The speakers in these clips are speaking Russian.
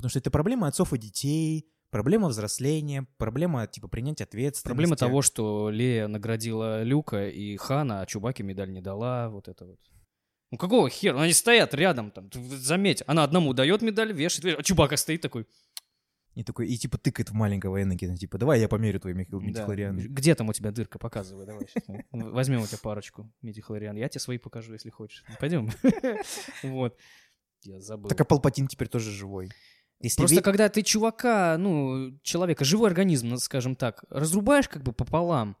Потому что это проблема отцов и детей, проблема взросления, проблема, типа, принятия ответственности. Проблема того, что Лея наградила Люка и Хана, а Чубаке медаль не дала, вот это вот. Ну какого хера? Они стоят рядом там, заметь. Она одному дает медаль, вешает, вешает, а Чубака стоит такой. И такой, и типа тыкает в маленького Энакина, типа, давай я померю твои Да. мидихлорианы. Где там у тебя дырка? Показывай, давай. Возьмем у тебя парочку мидихлориан. Я тебе свои покажу, если хочешь. Пойдем. Вот. Я забыл. Так а Палпатин теперь тоже живой. Если Просто ви- когда ты чувака, ну, человека, живой организм, скажем так, разрубаешь как бы пополам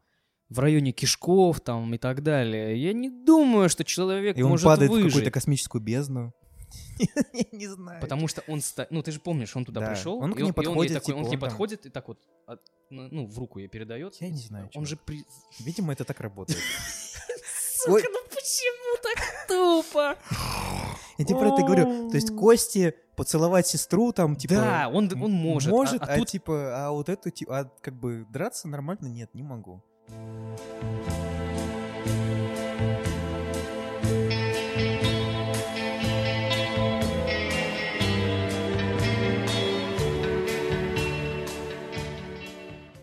в районе кишков там и так далее, я не думаю, что человек И он может падает в выжить. какую-то космическую бездну. Я не знаю. Потому что он, ста- ну ты же помнишь, он туда Да. пришел, Он к и ней и ей подходит, такой, он типа, к ней он там- подходит и так вот, от- ну, в руку ей передает. Я не знаю, Он же при... Видимо, это так работает. Сука, ну почему так тупо? Я тебе про это говорю. То есть Кости поцеловать сестру там, типа... Да, он, он может. а- Может, а, а, тут типа, а вот эту, типа, а как бы драться нормально? Нет, не могу.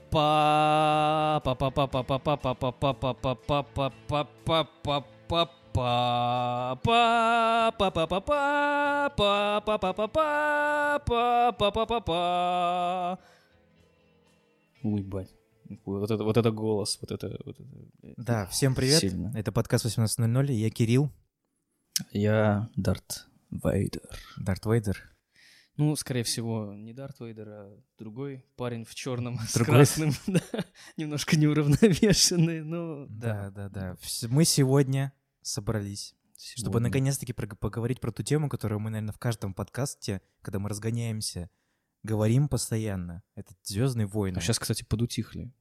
па па па па па па па па па па па па па па па па па па па па па па па па па па па па па па па па па па Ой, бать. Вот это, вот это голос, вот это... Вот это Да, всем привет. Сильно. Это подкаст 18.00, я Кирилл, Я Дарт Вейдер. Дарт Вейдер. Ну, скорее всего, не Дарт Вейдер, а другой парень в черном с красным, да, немножко неуравновешенный, ну, Да, да, да. Вс- Мы сегодня собрались, чтобы Сегодня. наконец-таки прог- поговорить про ту тему, которую мы, наверное, в каждом подкасте, когда мы разгоняемся, говорим постоянно. Это Звездные войны. А сейчас, кстати, подутихли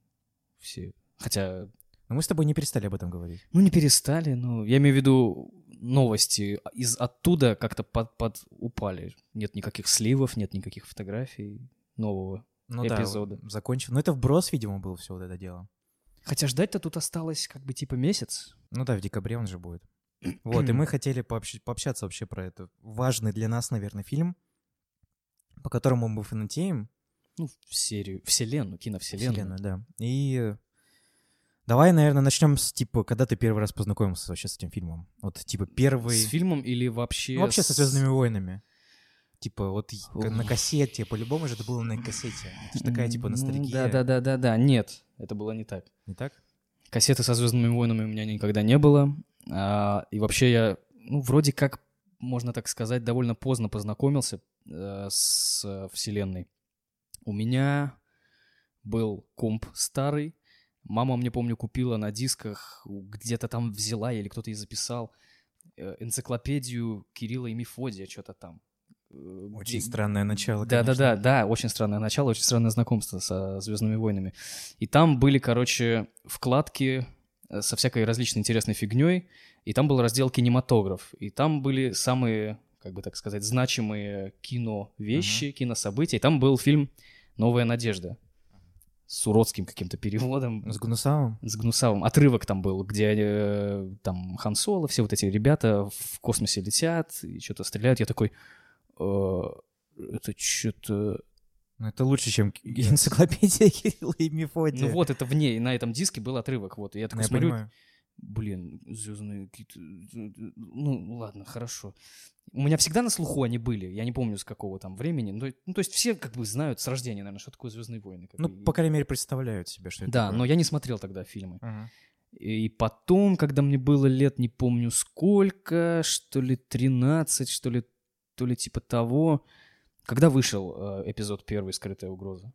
все. Хотя, Но мы с тобой не перестали об этом говорить. ну, не перестали, но я имею в виду новости из оттуда как-то под, под упали. Нет никаких сливов, нет никаких фотографий нового. Ну Эпизоды. да, закончим. Ну это вброс, видимо, было все вот это дело. Хотя ждать-то тут осталось как бы типа месяц. Ну да, в декабре он же будет. Вот, и мы хотели пообщ- пообщаться вообще про это. Важный для нас, наверное, фильм, по которому мы фанатеем. Ну, в серию, вселенную, киновселенную. Вселенную, да. И давай, наверное, начнем с, типа, когда ты первый раз познакомился вообще с этим фильмом? Вот, типа, первый... С фильмом или вообще... Ну, вообще со с- «Звездными войнами». Типа, вот на кассете, по-любому же это было на кассете. Это же такая, типа, Ну, ностальгия. Да-да-да-да-да. Нет, это было не так. Не так? Кассеты со Звездными войнами у меня никогда не было. А, и вообще я, ну, вроде как, можно так сказать, довольно поздно познакомился э, с э, вселенной. У меня был комп старый. Мама мне, помню, купила на дисках, где-то там взяла или кто-то и записал э, энциклопедию Кирилла и Мефодия, что-то там. Очень странное начало, да, да, конечно. да, да, очень странное начало, очень странное знакомство со Звездными войнами. И там были, короче, вкладки э, со всякой различной интересной фигней, и там был раздел кинематограф, и там были самые, как бы так сказать, значимые кино-вещи, кинособытия. И там был фильм «Новая надежда» с уродским каким-то переводом. С Гнусавым? С Гнусавым. Отрывок там был, где э, там Хан Соло, все вот эти ребята в космосе летят и что-то стреляют. Я такой, «Э, это что-то... Ну, это лучше, чем энциклопедия Кирилла и Мефодия. Ну вот, это в ней, на этом диске был отрывок. Вот, и я Ну, такой я смотрю, понимаю. блин, звездные какие-то... Ну, ладно, хорошо. У меня всегда на слуху они были, я не помню с какого там времени. Ну, ну, то есть все как бы знают с рождения, наверное, что такое «Звездные войны». Ну, бы, по крайней мере, представляют себе, что это Да, такое. но я не смотрел тогда фильмы. Ага. И потом, когда мне было лет, не помню сколько, что ли 13, что ли, то ли типа того, когда вышел э, эпизод первый «Скрытая угроза».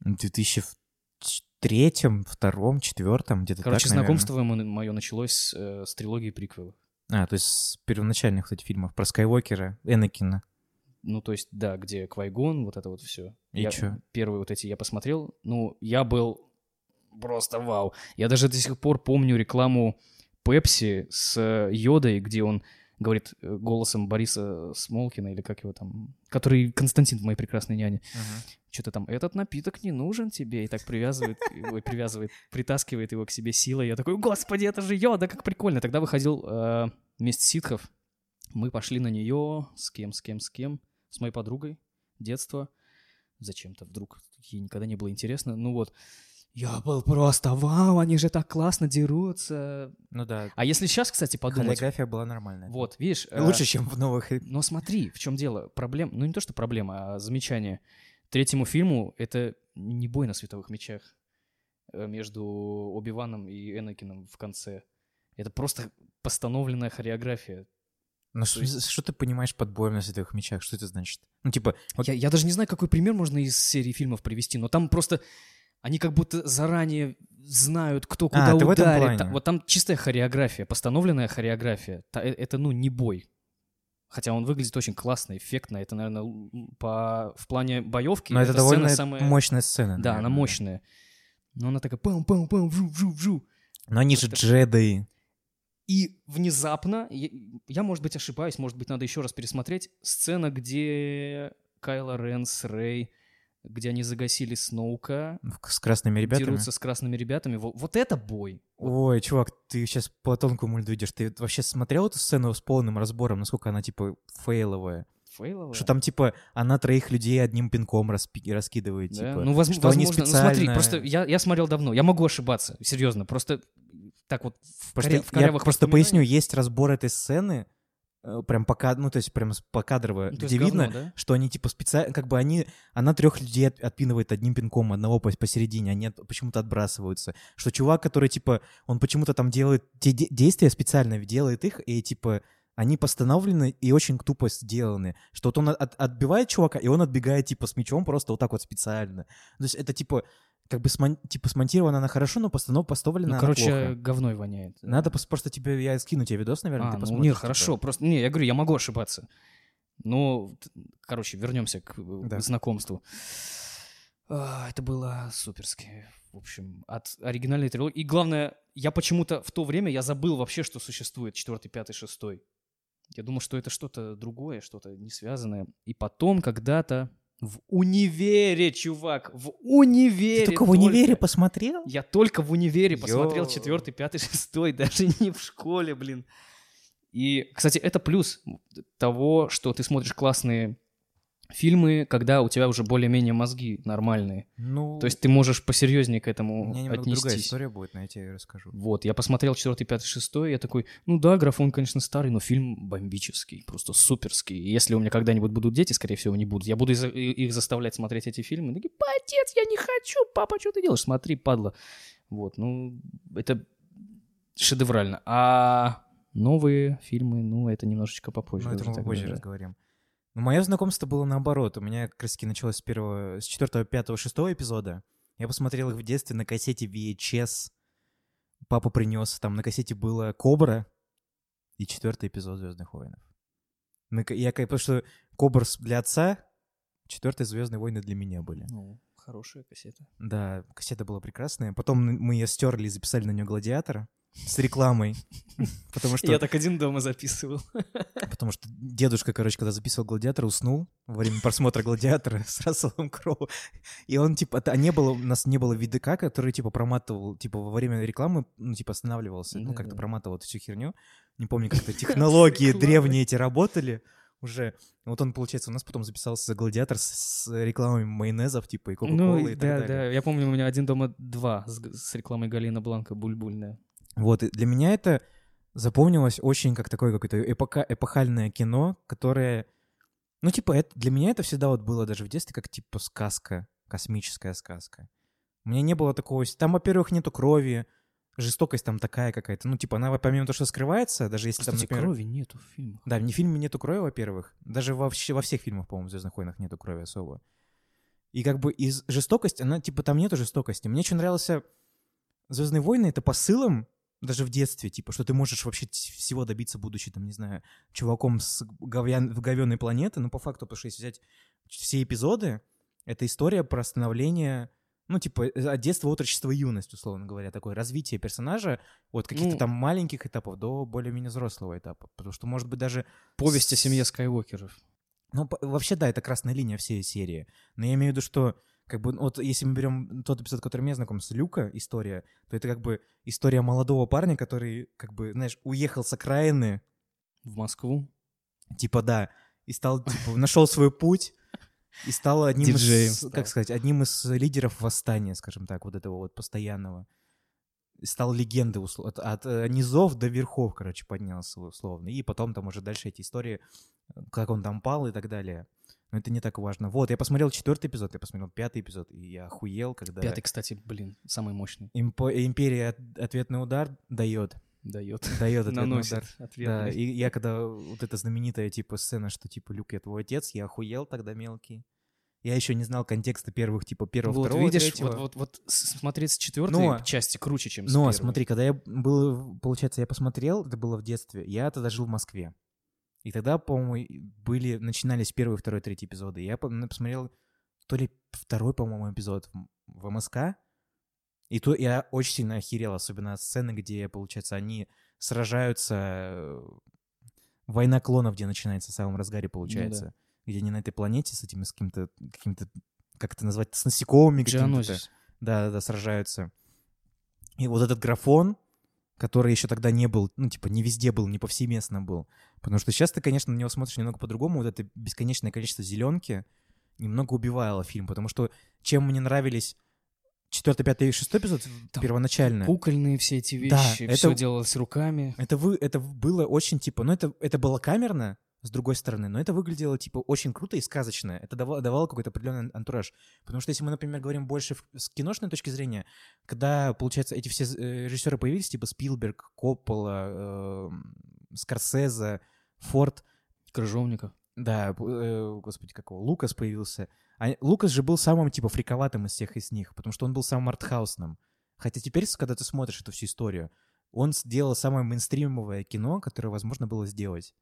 В 2003, втором, четвертом, где-то Короче, так, наверное. знакомство мое началось э, с трилогии приквелов. А, то есть с первоначальных, кстати, фильмов про Скайуокера, Энакина. Ну, то есть, да, где Квайгон, вот это вот все. И чё? Первые вот эти я посмотрел. Ну, я был просто вау. Я даже до сих пор помню рекламу Пепси с э, Йодой, где он говорит э, голосом Бориса Смолкина, или как его там, который Константин в «Моей прекрасной няне». Что-то там, этот напиток не нужен тебе, и так привязывает, ой, привязывает, притаскивает его к себе силой. Я такой, господи, это же Йода, как прикольно. Тогда выходил э, «Месть ситхов». Мы пошли на нее с кем, с кем, с кем? С моей подругой. детства. Зачем-то вдруг ей никогда не было интересно. Ну вот, я был просто, вау, они же так классно дерутся. Ну да. А если сейчас, кстати, подумать... Хореография была нормальная. Вот, видишь... э, Лучше, чем в новых. Но смотри, в чем дело. Проблем... Ну, не то, что проблема, а замечание. Третьему фильму это не бой на световых мечах э, между Оби-Ваном и Энакином в конце. Это просто постановленная хореография. Ну что, что ты понимаешь под боем на световых мечах? Что это значит? Ну типа, вот Я, я даже не знаю, какой пример можно из серии фильмов привести, но там просто они как будто заранее знают, кто куда А, в этом ударит. плане. Та- вот там чистая хореография, постановленная хореография. Э- это, ну, не бой. Хотя он выглядит очень классно, эффектно. Это, наверное, по, в плане боевки. но это, сцена довольно самая- мощная сцена. Да, она мощная. Но она такая пам-пам-пам, вжу-вжу-вжу. Но они же Это- джедаи. И внезапно, я, я, может быть, ошибаюсь, может быть, надо еще раз пересмотреть, сцена, где Кайло Рен с Рэй, где они загасили Сноука, С красными ребятами. дерутся с красными ребятами. Во- Вот, это бой. Ой, чувак, ты сейчас по тонкому льду идешь. Ты вообще смотрел эту сцену с полным разбором, насколько она, типа, фейловая? Фейлово. Что там, типа, она троих людей одним пинком распи- раскидывает, Да? типа. ну, воз- что они возможно, ну, смотри, специально- просто я, я смотрел давно, я могу ошибаться, серьезно, просто так вот в, Просто коря- в я корявых просто воспоминаниях. поясню, есть разбор этой сцены, прям пока, ну, то есть прям покадрово, Ну, где говно, видно, да? что они, типа, специально, как бы они, она трех людей от- отпинывает одним пинком, одного пос- посередине, они от- почему-то отбрасываются. Что чувак, который, типа, он почему-то там делает те де- действия специально, делает их, и, типа, они постановлены и очень тупо сделаны. Что вот он от- отбивает чувака, и он отбегает, типа, с мечом просто вот так вот специально. То есть это, типа, как бы, смон- типа, смонтировано она хорошо, но постанов поставлена Ну, короче, плохо. говной воняет. Надо пос- просто тебе, я скину тебе видос, наверное, А, ты ну, посмотришь. не, типа. хорошо, просто, не, я говорю, я могу ошибаться. Ну, короче, вернемся к Да. знакомству. А, это было суперски. В общем, от оригинальной трилогии. И главное, я почему-то в то время я забыл вообще, что существует четвертый, пятый, шестой. Я думал, что это что-то другое, что-то не связанное. И потом когда-то в универе, чувак, в универе. Ты только в универе только. посмотрел? Я только в универе посмотрел Йоу. четвертый, пятый, шестой, даже не в школе, блин. И, кстати, это плюс того, что ты смотришь классные фильмы, когда у тебя уже более-менее мозги нормальные. Ну, То есть ты можешь посерьезнее к у этому меня немного другая отнестись. история будет, но я тебе расскажу. Вот, я посмотрел четвертый, пятый, шестой, я такой, ну да, графон, конечно, старый, но фильм бомбический, просто суперский. И если у меня когда-нибудь будут дети, скорее всего, не будут, я буду их заставлять смотреть эти фильмы. Такие, отец, я не хочу, папа, что ты делаешь? Смотри, падла. Вот, ну, это шедеврально. А новые фильмы, ну, это немножечко попозже. Ну, это мы тогда, позже да. разговорим. Но мое знакомство было наоборот. У меня как раз таки началось с первого, с четвертого, пятого, шестого эпизода. Я посмотрел их в детстве на кассете VHS. Папа принес, там на кассете было Кобра и четвертый эпизод Звездных войнов. Я, потому что Кобр для отца, четвертые Звездные войны для меня были. Ну, хорошая кассета. Да, кассета была прекрасная. Потом мы ее стерли и записали на нее гладиатора с рекламой. Потому что Я так один дома записывал. Потому что дедушка, короче, когда записывал «Гладиатора», уснул во время просмотра «Гладиатора» с Расселом Кроу. И он, типа, а не было, у нас не было видека, который, типа, проматывал, типа, во время рекламы, ну, типа, останавливался, ну, как-то проматывал эту всю херню. Не помню, как-то технологии древние эти работали уже. Вот он, получается, у нас потом записался за «Гладиатор» с, с рекламами майонезов, типа, и Кока-Колы Ну, и так да, далее. да. Я помню, у меня один дома два с, с рекламой Галина Бланка бульбульная. Вот, и для меня это запомнилось очень как такое какое-то эпока, эпохальное кино, которое... Ну, типа, это, для меня это всегда вот было даже в детстве как, типа, сказка, космическая сказка. У меня не было такого... Там, во-первых, нету крови, жестокость там такая какая-то. Ну, типа, она, помимо того, что скрывается, даже если там, Кстати, например... крови нету в фильмах. Да, в фильме нету крови, во-первых. Даже вообще во всех фильмах, по-моему, в «Звездных войнах» нету крови особо. И как бы из жестокости, она, типа, там нету жестокости. Мне очень нравился «Звездные войны» — это посылом, даже в детстве, типа, что ты можешь вообще всего добиться, будучи, там, не знаю, чуваком с говян, говенной планеты, ну, по факту, потому что если взять все эпизоды, это история про становление, ну, типа, э, от детства, отрочества юность, условно говоря, такое развитие персонажа от каких-то Ну. там маленьких этапов до более-менее взрослого этапа. Потому что, может быть, даже Повесть о семье Скайуокеров. ну, вообще, да, это красная линия всей серии. Но я имею в виду, что, как бы, вот если мы берем тот эпизод, который мне знаком, с Люка история, то это как бы история молодого парня, который, как бы, знаешь, уехал с окраины, В Москву. типа, да, и стал, типа, нашел свой путь, И стал одним Диджеем из, стал. как сказать, одним из лидеров восстания, скажем так, вот этого вот постоянного. Стал легендой от, от, э, низов до верхов, короче, поднялся условно. И потом там уже дальше эти истории, э, как он там пал и так далее. Но это не так важно. Вот, я посмотрел четвертый эпизод, я посмотрел пятый эпизод, и я охуел, когда Пятый, кстати, блин, самый мощный. импо- империя от- ответный удар дает. Дает. Дает ответный Наносит удар. ответный. Да, и я когда вот эта знаменитая типа сцена, что типа Люк, я твой отец, я охуел тогда мелкий. Я еще не знал контекста первых, типа первого, вот второго, видишь, третьего. вот, вот, вот смотреть с четвертой Но- части круче, чем с Но первой. смотри, когда я был, получается, я посмотрел, это было в детстве, я тогда жил в Москве. И тогда, по-моему, были, начинались первый, второй, третий эпизоды. Я по- посмотрел то ли второй, по-моему, эпизод в- МСК. И то я очень сильно охерел, особенно сцены, где, получается, они сражаются... э, Война клонов, где начинается в самом разгаре, получается. Где они на этой планете с этими, с каким-то, каким-то, как это назвать, с насекомыми какими-то. Джианозис. Да, да, сражаются. И вот этот графон, который еще тогда не был, ну, типа, не везде был, не повсеместно был. Потому что сейчас ты, конечно, на него смотришь немного по-другому. Вот это бесконечное количество зеленки немного убивало фильм. Потому что чем мне нравились четвертый, пятый и шестой эпизод Там первоначально, Кукольные все эти Да, вещи, это- все делалось руками. это, вы, это было очень, типа, ну, это, это было камерно, с другой стороны, но это выглядело, типа, очень круто и сказочно. Это давало, давало какой-то определенный антураж. Потому что если мы, например, говорим больше с киношной точки зрения, когда, получается, эти все э, режиссеры появились, типа Спилберг, Коппола, э, Скорсезе, Форд, Крыжовников. да, э, господи, какого, Лукас появился. А Лукас же был самым, типа, фриковатым из всех из них, потому что он был самым артхаусным. Хотя теперь, когда ты смотришь эту всю историю, он сделал самое мейнстримовое кино, которое возможно было сделать.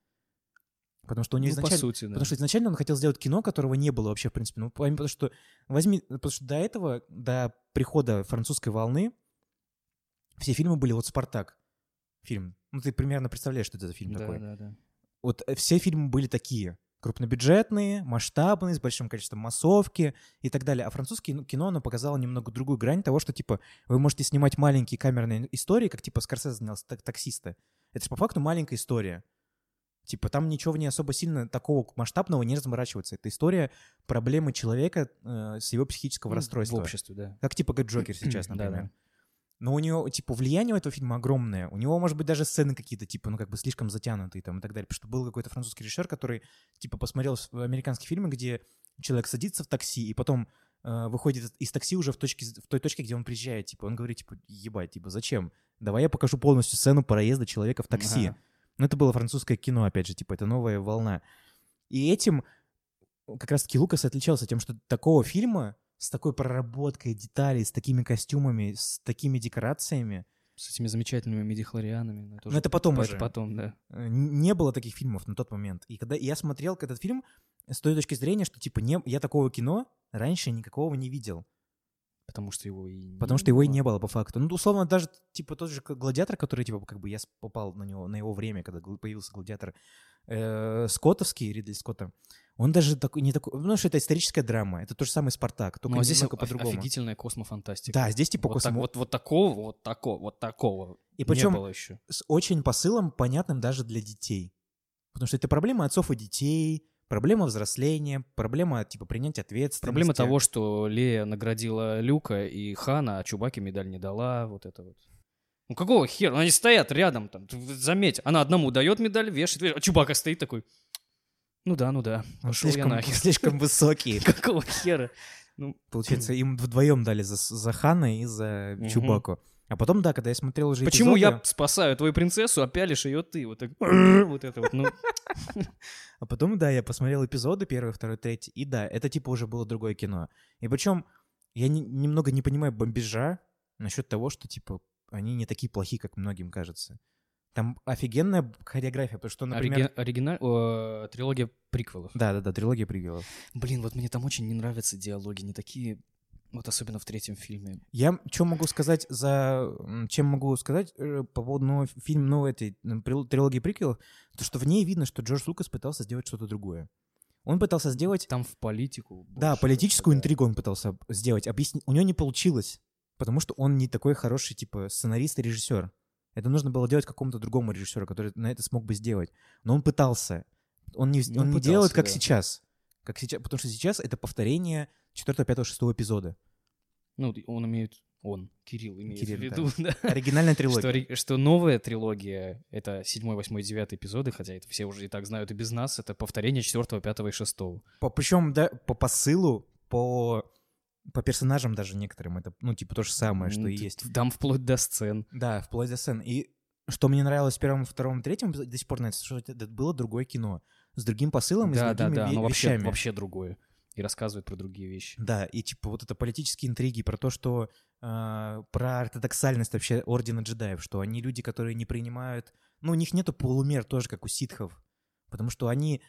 Потому что у него Ну, по изначально... сути, да. Потому что изначально он хотел сделать кино, которого не было вообще, в принципе. Ну, потому что возьми, потому что до этого, до прихода французской волны, все фильмы были вот «Спартак» фильм. Ну, ты примерно представляешь, что это за фильм да, такой. да, да. Вот э, все фильмы были такие. Крупнобюджетные, масштабные, с большим количеством массовки и так далее. А французское ну, кино, оно показало немного другую грань того, что, типа, вы можете снимать маленькие камерные истории, как, типа, Скорсезе снял с так- таксиста. Это же по факту маленькая история. Типа, там ничего в ней особо сильно такого масштабного не разворачивается. Это история проблемы человека э, с его психического Ну, расстройства. В обществе, да. Как типа как Джокер сейчас, Да, например. да. Но у него, типа, влияние у этого фильма огромное. У него, может быть, даже сцены какие-то, типа, ну, как бы слишком затянутые там и так далее. Потому что был какой-то французский режиссер, который, типа, посмотрел американские фильмы, где человек садится в такси и потом э, выходит из- из такси уже в, точке, в той точке, где он приезжает. Типа, он говорит, типа, ебать, типа, зачем? Давай я покажу полностью сцену проезда человека в такси. Ага. Ну, это было французское кино, опять же, типа, это новая волна. И этим как раз-таки Лукас отличался тем, что такого фильма с такой проработкой деталей, с такими костюмами, с такими декорациями, С этими замечательными медихлорианами. ну, но это потом это уже. потом, да. Э, Не было таких фильмов на тот момент. И когда я смотрел этот фильм с той точки зрения, что, типа, не, я такого кино раньше никакого не видел. Потому что его и не Потому что его и не было по факту. Ну, условно, даже, типа, тот же гладиатор, который, типа, как бы я попал на него, на его время, когда появился гладиатор, э, скоттовский, Ридли Скотта, он даже такой, не такой, ну, что это историческая драма, это то же самое «Спартак», только Ну, а здесь по-другому. офигительная космофантастика. Да, здесь типа вот, так- космо- вот, вот такого, вот такого, вот такого И причем не было еще. с очень посылом, понятным даже для детей. Потому что это проблема отцов и детей, проблема взросления, проблема, типа, принятия ответственности. Проблема того, что Лея наградила Люка и Хана, а Чубаке медаль не дала, вот это вот. Ну какого хера? Они стоят рядом там, заметь. Она одному дает медаль, вешает, вешает, а Чубака стоит такой. Ну да, ну да, пошел я слишком, нахер. слишком высокий. Какого хера? Ну, Получается, им вдвоем дали за, за Хана и за. Чубаку. А потом, да, когда я смотрел уже почему я эпизоды, спасаю твою принцессу, а пялишь ее ты? Вот так, вот это вот, ну. А потом, да, я посмотрел эпизоды, первый, второй, третий, и да, это типа уже было другое кино. И причем я не- немного не понимаю бомбежа насчет того, что, типа, они не такие плохие, как многим кажется. Там офигенная хореография, потому что, например... Ориги- оригиналь- о, трилогия приквелов. Да-да-да, трилогия пригелов. Блин, вот мне там очень не нравятся диалоги, не такие, вот особенно в третьем фильме. Я что могу сказать за... Чем могу сказать э, по поводу нового фи- фильма, ну, этой трилогии приквелов, то что в ней видно, что Джордж Лукас пытался сделать что-то другое. Он пытался сделать Там в политику. Да, политическую да. интригу он пытался сделать. Объясни... У него не получилось, потому что он не такой хороший, типа, сценарист и режиссер. Это нужно было делать какому-то другому режиссеру, который на это смог бы сделать. Но он пытался. Он не, Ну, он не пытался, делает, как да. сейчас. Как сейчас, потому что сейчас это повторение 4, 5, 6 эпизода. Ну, он имеет... Он, Кирилл, имеет Кирилл, в виду, да. Оригинальная Что, трилогия. ори- что новая трилогия — это 7, 8, 9 эпизоды, хотя это все уже и так знают и без нас, это повторение 4, 5 и 6. По, причем, да, по посылу, по, по персонажам даже некоторым, это, ну, типа, то же самое, что и есть. Там вплоть до сцен. Да, вплоть до сцен. И что мне нравилось в первом, втором, третьем, до сих пор нравится, что это было другое кино. С другим посылом и Да, с да, другими да, ве- но вообще, вещами. вообще другое. И рассказывает про другие вещи. Да, и типа вот это политические интриги про то, что э, про ортодоксальность вообще Ордена джедаев, что они люди, которые не принимают... Ну, у них нету полумер тоже, как у ситхов. Потому что они,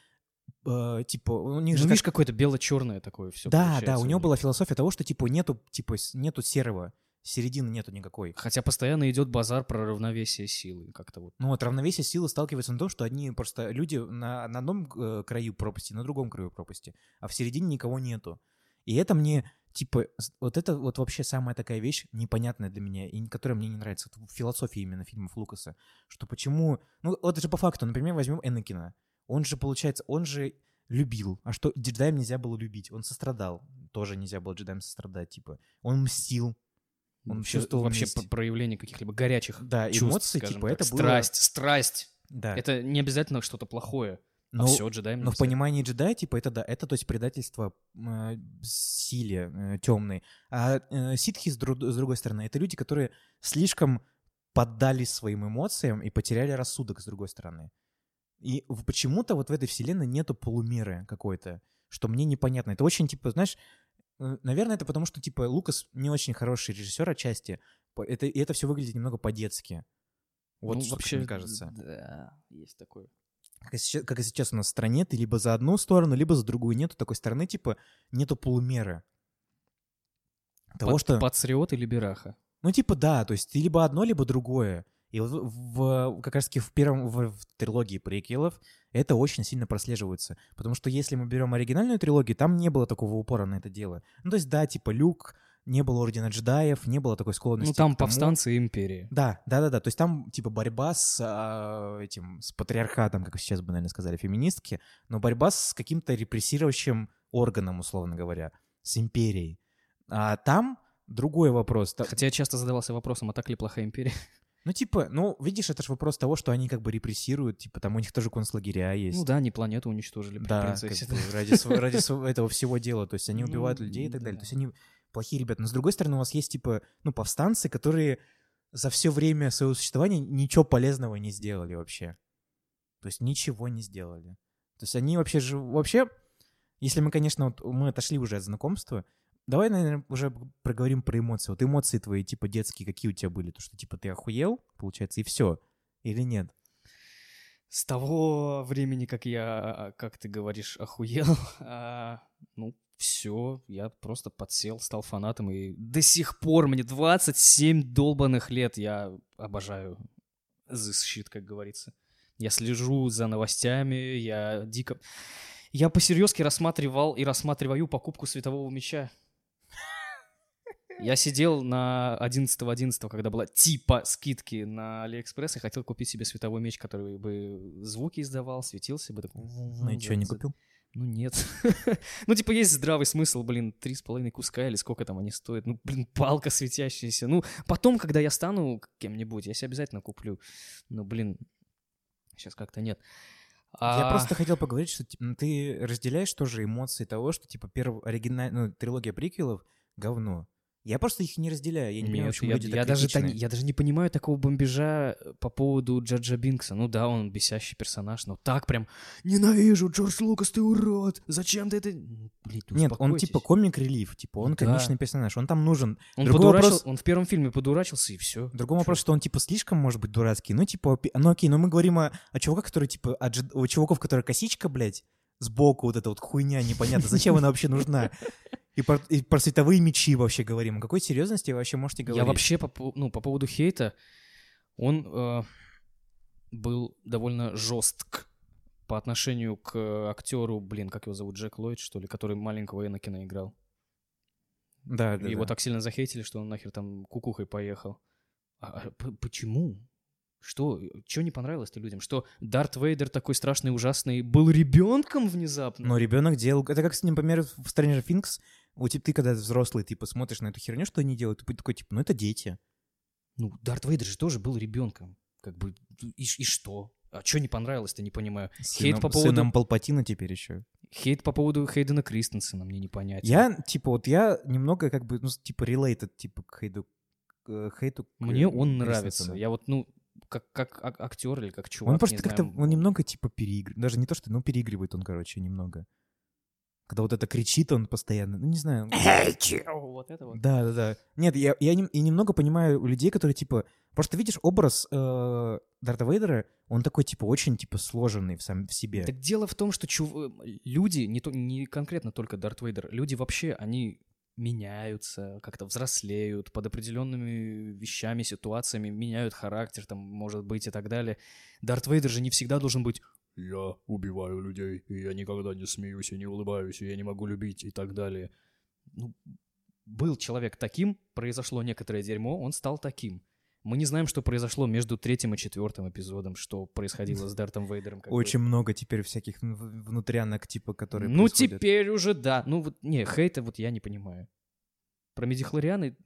э, типа, у них Ну, же... как- видишь, какое-то бело-черное такое все Да, да, у него была философия того, что, типа, нету, типа, с- нету серого, середины нету никакой. Хотя постоянно идет базар про равновесие силы. Как-то вот. Ну вот равновесие силы сталкивается на том, что одни просто люди на, на одном э, краю пропасти, на другом краю пропасти, а в середине никого нету. И это мне, типа, вот это вот вообще самая такая вещь непонятная для меня, и которая мне не нравится в философии именно фильмов Лукаса, что почему... Ну вот это же по факту, например, возьмем Энакина. Он же, получается, он же любил. А что джедаем нельзя было любить? Он сострадал. Тоже нельзя было джедаем сострадать, типа. Он мстил. Он чувствовал вообще про- проявление каких-либо горячих Да, чувств, скажем типа, так. это было... Страсть, страсть. Да. Это не обязательно что-то плохое. Но- а все, джедаем Но в понимании джедая, типа, это да, это то есть предательство э, силе темной. А э, ситхи, с, дру- с другой стороны, это люди, которые слишком поддались своим эмоциям и потеряли рассудок, с другой стороны. И почему-то вот в этой вселенной нету полумеры какой-то, что мне непонятно. Это очень, типа, знаешь, э, наверное, это потому, что, типа, Лукас не очень хороший режиссер отчасти, это, и это все выглядит немного по-детски. Вот Ну, что, вообще, мне кажется. Да, есть такое. Как и, сейчас, как и сейчас у нас в стране, ты либо за одну сторону, либо за другую. Нету такой стороны, типа, нету полумеры. Того, Пат- что... Патриот или Бераха? Ну, типа, да, то есть ты либо одно, либо другое. И вот в, как раз таки в первом, в, в трилогии приквелов это очень сильно прослеживается. Потому что если мы берем оригинальную трилогию, там не было такого упора на это дело. Ну, то есть, да, типа, Люк, не было Ордена джедаев, не было такой склонности Ну, там повстанцы и империи. Да, да, да, да. То есть там типа борьба с а, этим, с патриархатом, как сейчас бы, наверное, сказали феминистки, но борьба с каким-то репрессирующим органом, условно говоря, с империей. А там другой вопрос. Хотя я часто задавался вопросом, а так ли плохая империя? Ну, типа, ну, видишь, это же вопрос того, что они как бы репрессируют, типа, там у них тоже концлагеря есть. Ну да, они планету уничтожили при Да, принцессе. как бы ради, этого всего дела. То есть они Ну, убивают людей и так далее. да. То есть они плохие ребята. Но с другой стороны, у вас есть, типа, ну, повстанцы, которые за все время своего существования ничего полезного не сделали вообще. То есть ничего не сделали. То есть они вообще же... Вообще, если мы, конечно, вот мы отошли уже от знакомства, давай, наверное, уже проговорим про эмоции. Вот эмоции твои, типа, детские, какие у тебя были? То, что, типа, ты охуел, получается, и все. Или нет? С того времени, как я, как ты говоришь, охуел, а, ну, все, я просто подсел, стал фанатом, и до сих пор мне 27 долбанных лет я обожаю this shit, как говорится. Я слежу за новостями, я дико... Я по-серьезки рассматривал и рассматриваю покупку светового меча. Я сидел на 11.11, когда была типа скидки на Алиэкспресс и хотел купить себе световой меч, который бы звуки издавал, светился бы. такой, Ну и что, не купил? Ну нет. ну типа есть здравый смысл, блин, три с половиной куска или сколько там они стоят. Ну, блин, палка светящаяся. Ну, потом, когда я стану кем-нибудь, я себе обязательно куплю. Ну, блин, сейчас как-то нет. Я А, просто хотел поговорить, что типа, ты разделяешь тоже эмоции того, что типа первый оригинальная ну, трилогия приквелов говно. Я просто их не разделяю. Я не понимаю, Нет, почему я, люди я так даже, та- я даже не понимаю такого бомбежа э, по поводу Джаджа Бинкса. Ну да, он бесящий персонаж, но так прям «Ненавижу, Джордж Лукас, ты урод! Зачем ты это...» Блин, Нет, он типа комик-релив, типа он Да. комичный персонаж, он там нужен. Он, другой подурачил- вопрос- он в первом фильме подурачился, и все. Другой вопрос, что он типа слишком может быть дурацкий. Ну типа, ну окей, но мы говорим о, о чуваках, которые типа, о джед- у чуваков, которые косичка, блядь, сбоку вот эта вот хуйня непонятно, зачем она вообще нужна? И про, и про световые мечи вообще говорим. О какой серьезности вы вообще можете говорить? Я вообще по, ну, по поводу хейта, он э, был довольно жестк по отношению к актеру, блин, как его зовут, Джек Ллойд, что ли, который маленького Энакина играл. Да, да, Его да. так сильно захейтили, что он нахер там кукухой поехал. А, а почему? Что, что не понравилось-то людям? Что Дарт Вейдер такой страшный, ужасный был ребенком внезапно? Но ребенок делал... Это как, например, в Stranger Things, у тебя, ты когда взрослый, типа, смотришь на эту херню, что они делают, ты такой, типа, ну это дети. Ну, Дарт Вейдер же тоже был ребенком. Как бы, и, и что? А что не понравилось-то, не понимаю. Сыном, Хейт по поводу... сыном Палпатина теперь еще. Хейт по поводу Хейдена Кристенсена мне непонятен. Я, типа, вот я немного, как бы, ну, типа, related, типа, к Хейду... К хейту к Мне он нравится. Я вот, ну, как, как ак- актер или как чувак, Он просто как-то, он немного, типа, переигрывает. Даже не то, что, ну, переигрывает он, короче, немного. Когда вот это кричит он постоянно, ну, не знаю. Вот это вот. Да, да, да. Нет, я, я нем- и немного понимаю людей, которые, типа... Просто видишь, образ э, Дарта Вейдера, он такой, типа, очень, типа, сложенный в, сам, в себе. Так дело в том, что чув- люди, не, то, не конкретно только Дарт Вейдер, люди вообще, они меняются, как-то взрослеют под определенными вещами, ситуациями, меняют характер, там, может быть, и так далее. Дарт Вейдер же не всегда должен быть «я убиваю людей, и я никогда не смеюсь, и не улыбаюсь, и я не могу любить» и так далее. Ну, был человек таким, произошло некоторое дерьмо, он стал таким. Мы не знаем, что произошло между третьим и четвертым эпизодом, что происходило с Дартом Вейдером. бы. Очень много теперь всяких внутрянок, типа, которые Ну, происходят. теперь уже да. Ну, вот, не, хейта вот я не понимаю. Про медихлорианы...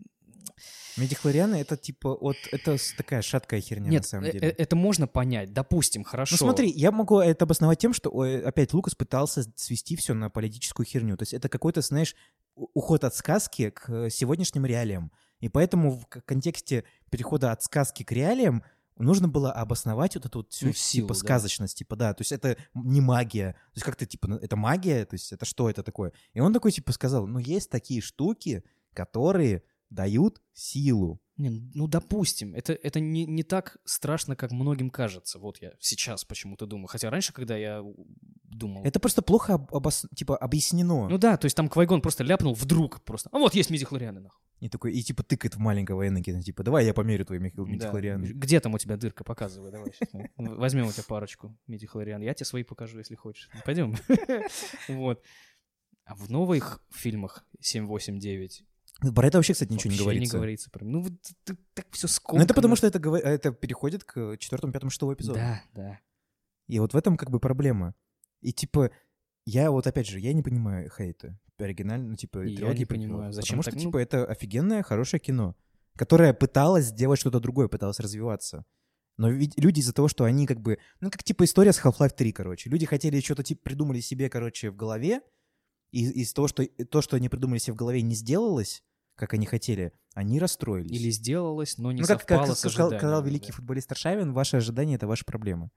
Медихлорианы — это, типа, от... Это такая шаткая херня, Нет, на самом э- деле. э- это можно понять, допустим, хорошо. Ну смотри, я могу это обосновать тем, что опять Лукас пытался свести все на политическую херню. То есть это какой-то, знаешь, уход от сказки к э, сегодняшним реалиям. И поэтому в контексте перехода от сказки к реалиям нужно было обосновать вот эту вот всю Ну, в силу, типа да. сказочность, типа да, то есть это не магия, то есть как-то типа ну, это магия, то есть это что это такое? И он такой типа сказал, ну есть такие штуки, которые дают силу. Не, ну, допустим, это, это не, не так страшно, как многим кажется. Вот я сейчас почему-то думаю. Хотя раньше, когда я думал... Это просто плохо об- обос- типа объяснено. Ну да, то есть там Квайгон просто ляпнул вдруг просто. А вот есть медихлорианы, нахуй. И такой, и типа тыкает в маленького Энакина, типа, давай я померю твои Да. медихлорианы. Где там у тебя дырка? Показывай, давай. мы Возьмем у тебя парочку медихлориан. Я тебе свои покажу, если хочешь. Пойдем. Вот. А в новых фильмах 7, 8, 9 Про это вообще, кстати, ничего не вообще говорится. не говорится. Прям, Ну, вот т- так все Ну, скомкано. это потому, что это, это переходит к четвертому, пятому, шестому эпизоду. Да, да. И вот в этом как бы проблема. И типа, я вот опять же, я не понимаю хейта оригинально, ну типа, И я трилогии не понимаю, зачем Потому так, что, ну- типа, это офигенное, хорошее кино, которое пыталось сделать что-то другое, пыталось развиваться. Но ведь люди из-за того, что они как бы... Ну, как типа история с Half-Life 3, короче. Люди хотели что-то типа придумали себе, короче, в голове, и из того, что то, что они придумали себе в голове, не сделалось, как они хотели, они расстроились. Или сделалось, но не ну, как, совпало как с сказал, ожиданиями, сказал да. великий футболист Аршавин, ваши ожидания — это ваши проблемы.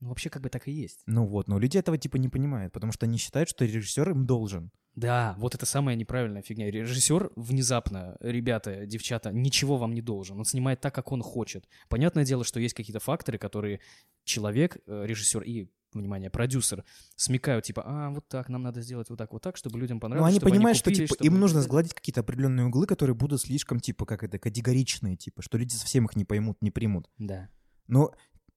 Ну, вообще, как бы так и есть. Ну вот, но люди этого типа не понимают, потому что они считают, что режиссер им должен. Да, вот это самая неправильная фигня. Режиссер внезапно, ребята, девчата, ничего вам не должен. Он снимает так, как он хочет. Понятное дело, что есть какие-то факторы, которые человек, э, режиссер и, внимание, продюсер смекают, типа, а, вот так, нам надо сделать вот так, вот так, чтобы людям понравилось, они чтобы понимают, что купили, типа чтобы- им нужно сгладить какие-то определенные углы, которые будут слишком типа как это категоричные, типа, что люди совсем их не поймут, не примут. Да. Но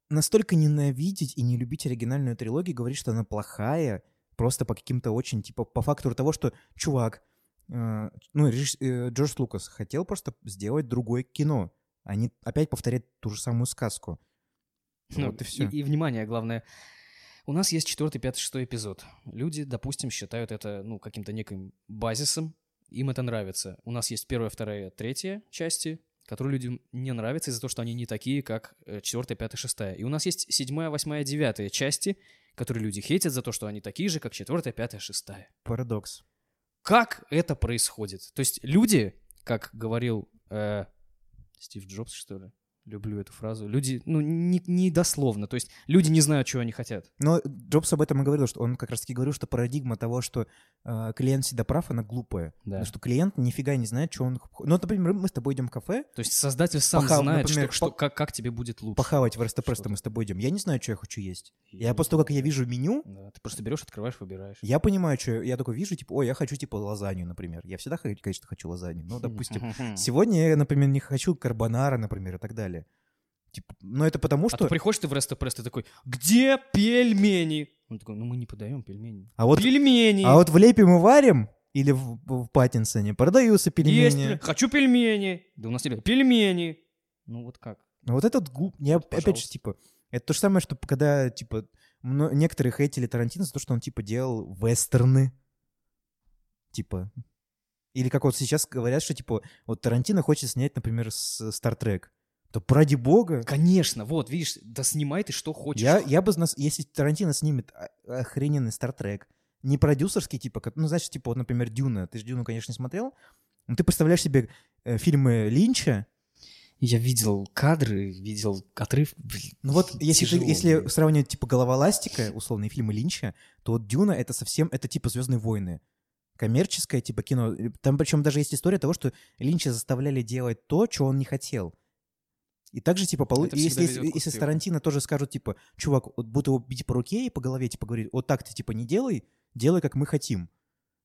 настолько ненавидеть и не любить оригинальную трилогию, говорить, что она плохая, просто по каким-то очень, типа, по фактору того, что чувак, э, ну, режисс- э, Джордж Лукас хотел просто сделать другое кино, а не опять повторять ту же самую сказку. Ну, Вот и все. И, внимание, главное, у нас есть четвертый, пятый, шестой эпизод. Люди, допустим, считают это, ну, каким-то неким базисом, им это нравится. У нас есть первая, вторая, третья части, которые людям не нравятся из-за того, что они не такие, как э, четвертая, пятая, шестая. И у нас есть седьмая, восьмая, девятая части, которые люди хейтят за то, что они такие же, как четвертая, пятая, шестая. Парадокс. Как это происходит? То есть люди, как говорил э, Стив Джобс, что ли? Люблю эту фразу. Люди, ну, не, не дословно. То есть люди не знают, чего они хотят. Но Джобс об этом и говорил, что он как раз-таки говорил, что парадигма того, что э, клиент всегда прав, она глупая. Да. Потому что клиент нифига не знает, что он... Ну, вот, например, мы с тобой идем в кафе, То есть создатель сам Похав- знает, например, что, что- по- как, как тебе будет лучше. похавать в рестопресто Что-то. мы с тобой идем. Я не знаю, что я хочу есть. Я Я после того, как я вижу меню, Да, ты просто берешь, открываешь, выбираешь. я понимаю, что я такой вижу, типа, ой, я хочу, типа, лазанью, например. Я всегда, конечно, хочу лазанью. Ну, допустим, сегодня я, например, не хочу карбонара, например, и так далее. Типа, но это потому, А что... ты приходишь ты в Ресто-Пресс, ты такой, где пельмени? Он такой, ну мы не подаем пельмени. А вот, Пельмени! а вот в Лепе мы варим или в, в Паттинсоне продаются Есть пельмени. пельмени. Хочу пельмени. Да у нас нет. Пельмени. Ну вот как? Ну вот этот глуп... Я, опять же, Пожалуйста. типа, это то же самое, что когда, типа, некоторые хейтили Тарантино за то, что он, типа, делал вестерны. Типа. Или как вот сейчас говорят, что, типа, вот Тарантино хочет снять, например, с Стартрек. То ради бога. Конечно, вот, видишь, да снимай ты что хочешь. Я, я бы, если Тарантино снимет о- охрененный Стартрек, не продюсерский, типа, ну, знаешь, типа, вот, например, Дюна. Ты же Дюну, конечно, не смотрел. Но ты представляешь себе э, фильмы Линча, Я видел кадры, видел отрыв. блин, Ну вот, если, ты- тяжело, если блин. сравнивать, типа, «Голова ластика», условные фильмы Линча, то вот «Дюна» — это совсем, это типа «Звездные войны». Коммерческое, типа, кино. Там причем даже есть история того, что Линча заставляли делать то, что он не хотел. И также, типа, полу- если, если, если с. Тарантино тоже скажут, типа, чувак, вот будут его бить по руке и по голове, типа, говорить, вот так ты, типа, не делай, делай, как мы хотим,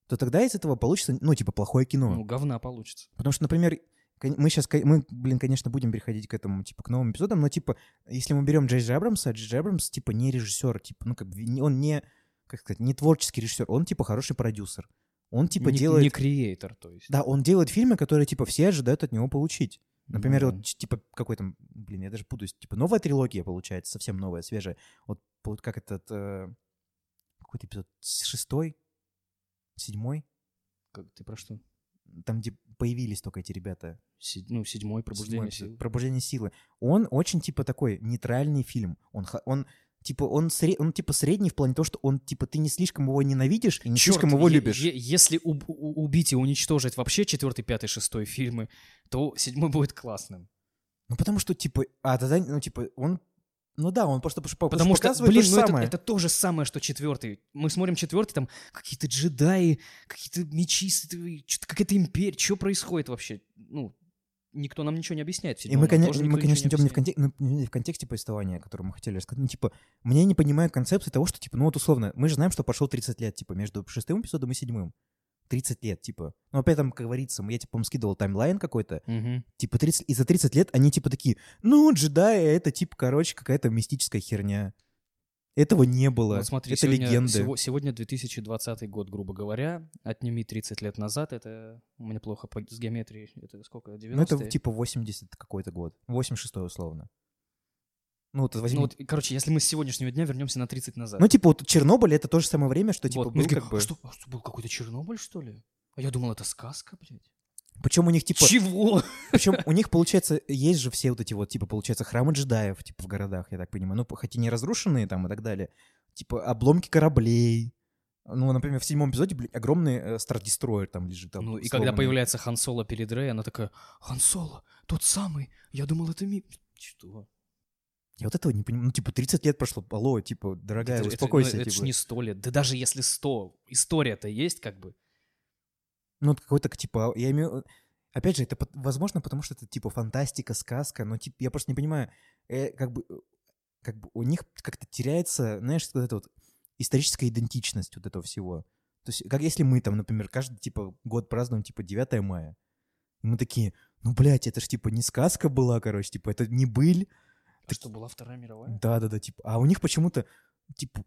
то тогда из этого получится, ну, типа, плохое кино. Ну, говна получится. Потому что, например, мы сейчас, мы, блин, конечно, будем переходить к этому, типа, к новым эпизодам, но, типа, если мы берем Джей Джей Абрамса, Джей Джей Абрамс, типа, не режиссер, типа, ну, как бы, он не, как сказать, не творческий режиссер, он, типа, хороший продюсер. Он, типа, не, делает... не креатор, то есть. Да, он делает фильмы, которые, типа, все ожидают от него получить. Например, Ну, вот, типа, какой там, блин, я даже путаюсь, типа, новая трилогия, получается, совсем новая, свежая. Вот, как этот, э, какой-то эпизод, шестой, седьмой, как ты про что? там, где появились только эти ребята. Си- ну, седьмой пробуждение Седьмой сил. Пробуждение силы. Он очень, типа, такой нейтральный фильм. Он, он типа, он, сре- он, типа, средний в плане того, что он, типа, ты не слишком его ненавидишь и не Чёрт, слишком его любишь. если уб- убить и уничтожить вообще четвертый, пятый, шестой фильмы, то седьмой будет классным. Ну, потому что, типа, а тогда, ну, типа, он, ну да, он просто, по- Потому что, показывает блин, то же ну это, самое. это то же самое, что четвертый. Мы смотрим четвертый, там какие-то джедаи, какие-то мечи, какая-то империя. Что происходит вообще? Ну, никто нам ничего не объясняет. И мы, тоже мы, конечно, идем не в, контек- ну, не в контексте повествования, о котором мы хотели рассказать. Ну, типа, мне не понимаю концепции того, что, типа, ну вот условно, мы же знаем, что прошло 30 лет, типа, между шестым эпизодом и седьмым. 30 лет, типа. Ну, опять там, как говорится, я, типа, скидывал таймлайн какой-то, Мгм. Типа 30, и за 30 лет они типа такие, ну, джедаи это типа, короче, какая-то мистическая херня. Этого не было. Вот смотри, это сегодня, легенды. сего- сегодня 2020 год, грубо говоря. Отними 30 лет назад, это у меня плохо по- с геометрией. Это сколько, 90 Ну, это типа 80 какой-то год. 86 условно. Ну, вот возьми. Ну, Ну, вот, короче, если мы с сегодняшнего дня вернемся на 30 назад. типа, вот Чернобыль это то же самое время, что типа Вот, был мы такие, как бы. «А что, а что, был какой-то Чернобыль, что ли? А я думал, это сказка, блядь. Причем у них типа. Чего? Причем у них, получается, есть же все вот эти вот, типа, получается, храмы джедаев, типа, в городах, я так понимаю. Ну, хоть и не разрушенные там и так далее. Типа, обломки кораблей. Ну, например, в седьмом эпизоде, блин, огромный э, Стар-Дестройер там лежит. Там, Ну, и когда появляется Хан Соло перед Рэй, она такая, Хан Соло, тот самый, я думал, это ми... Что? Я вот этого не понимаю. Ну, типа, 30 лет прошло, алло, типа, дорогая, это, это- успокойся. ну, это типа. не сто лет. Да даже если сто, история-то есть, как бы. Ну, вот какой-то, типа, я имею... Опять же, это, возможно, потому что это, типа, фантастика, сказка, но, типа, я просто не понимаю, э, как бы, э, как бы у них как-то теряется, знаешь, вот эта вот историческая идентичность вот этого всего. То есть, как если мы там, например, каждый, типа, год празднуем, типа, 9 мая, и мы такие, ну, блядь, это ж, типа, не сказка была, короче, типа, это не быль, А что, была Вторая мировая? да-да-да, типа, а у них почему-то, типа,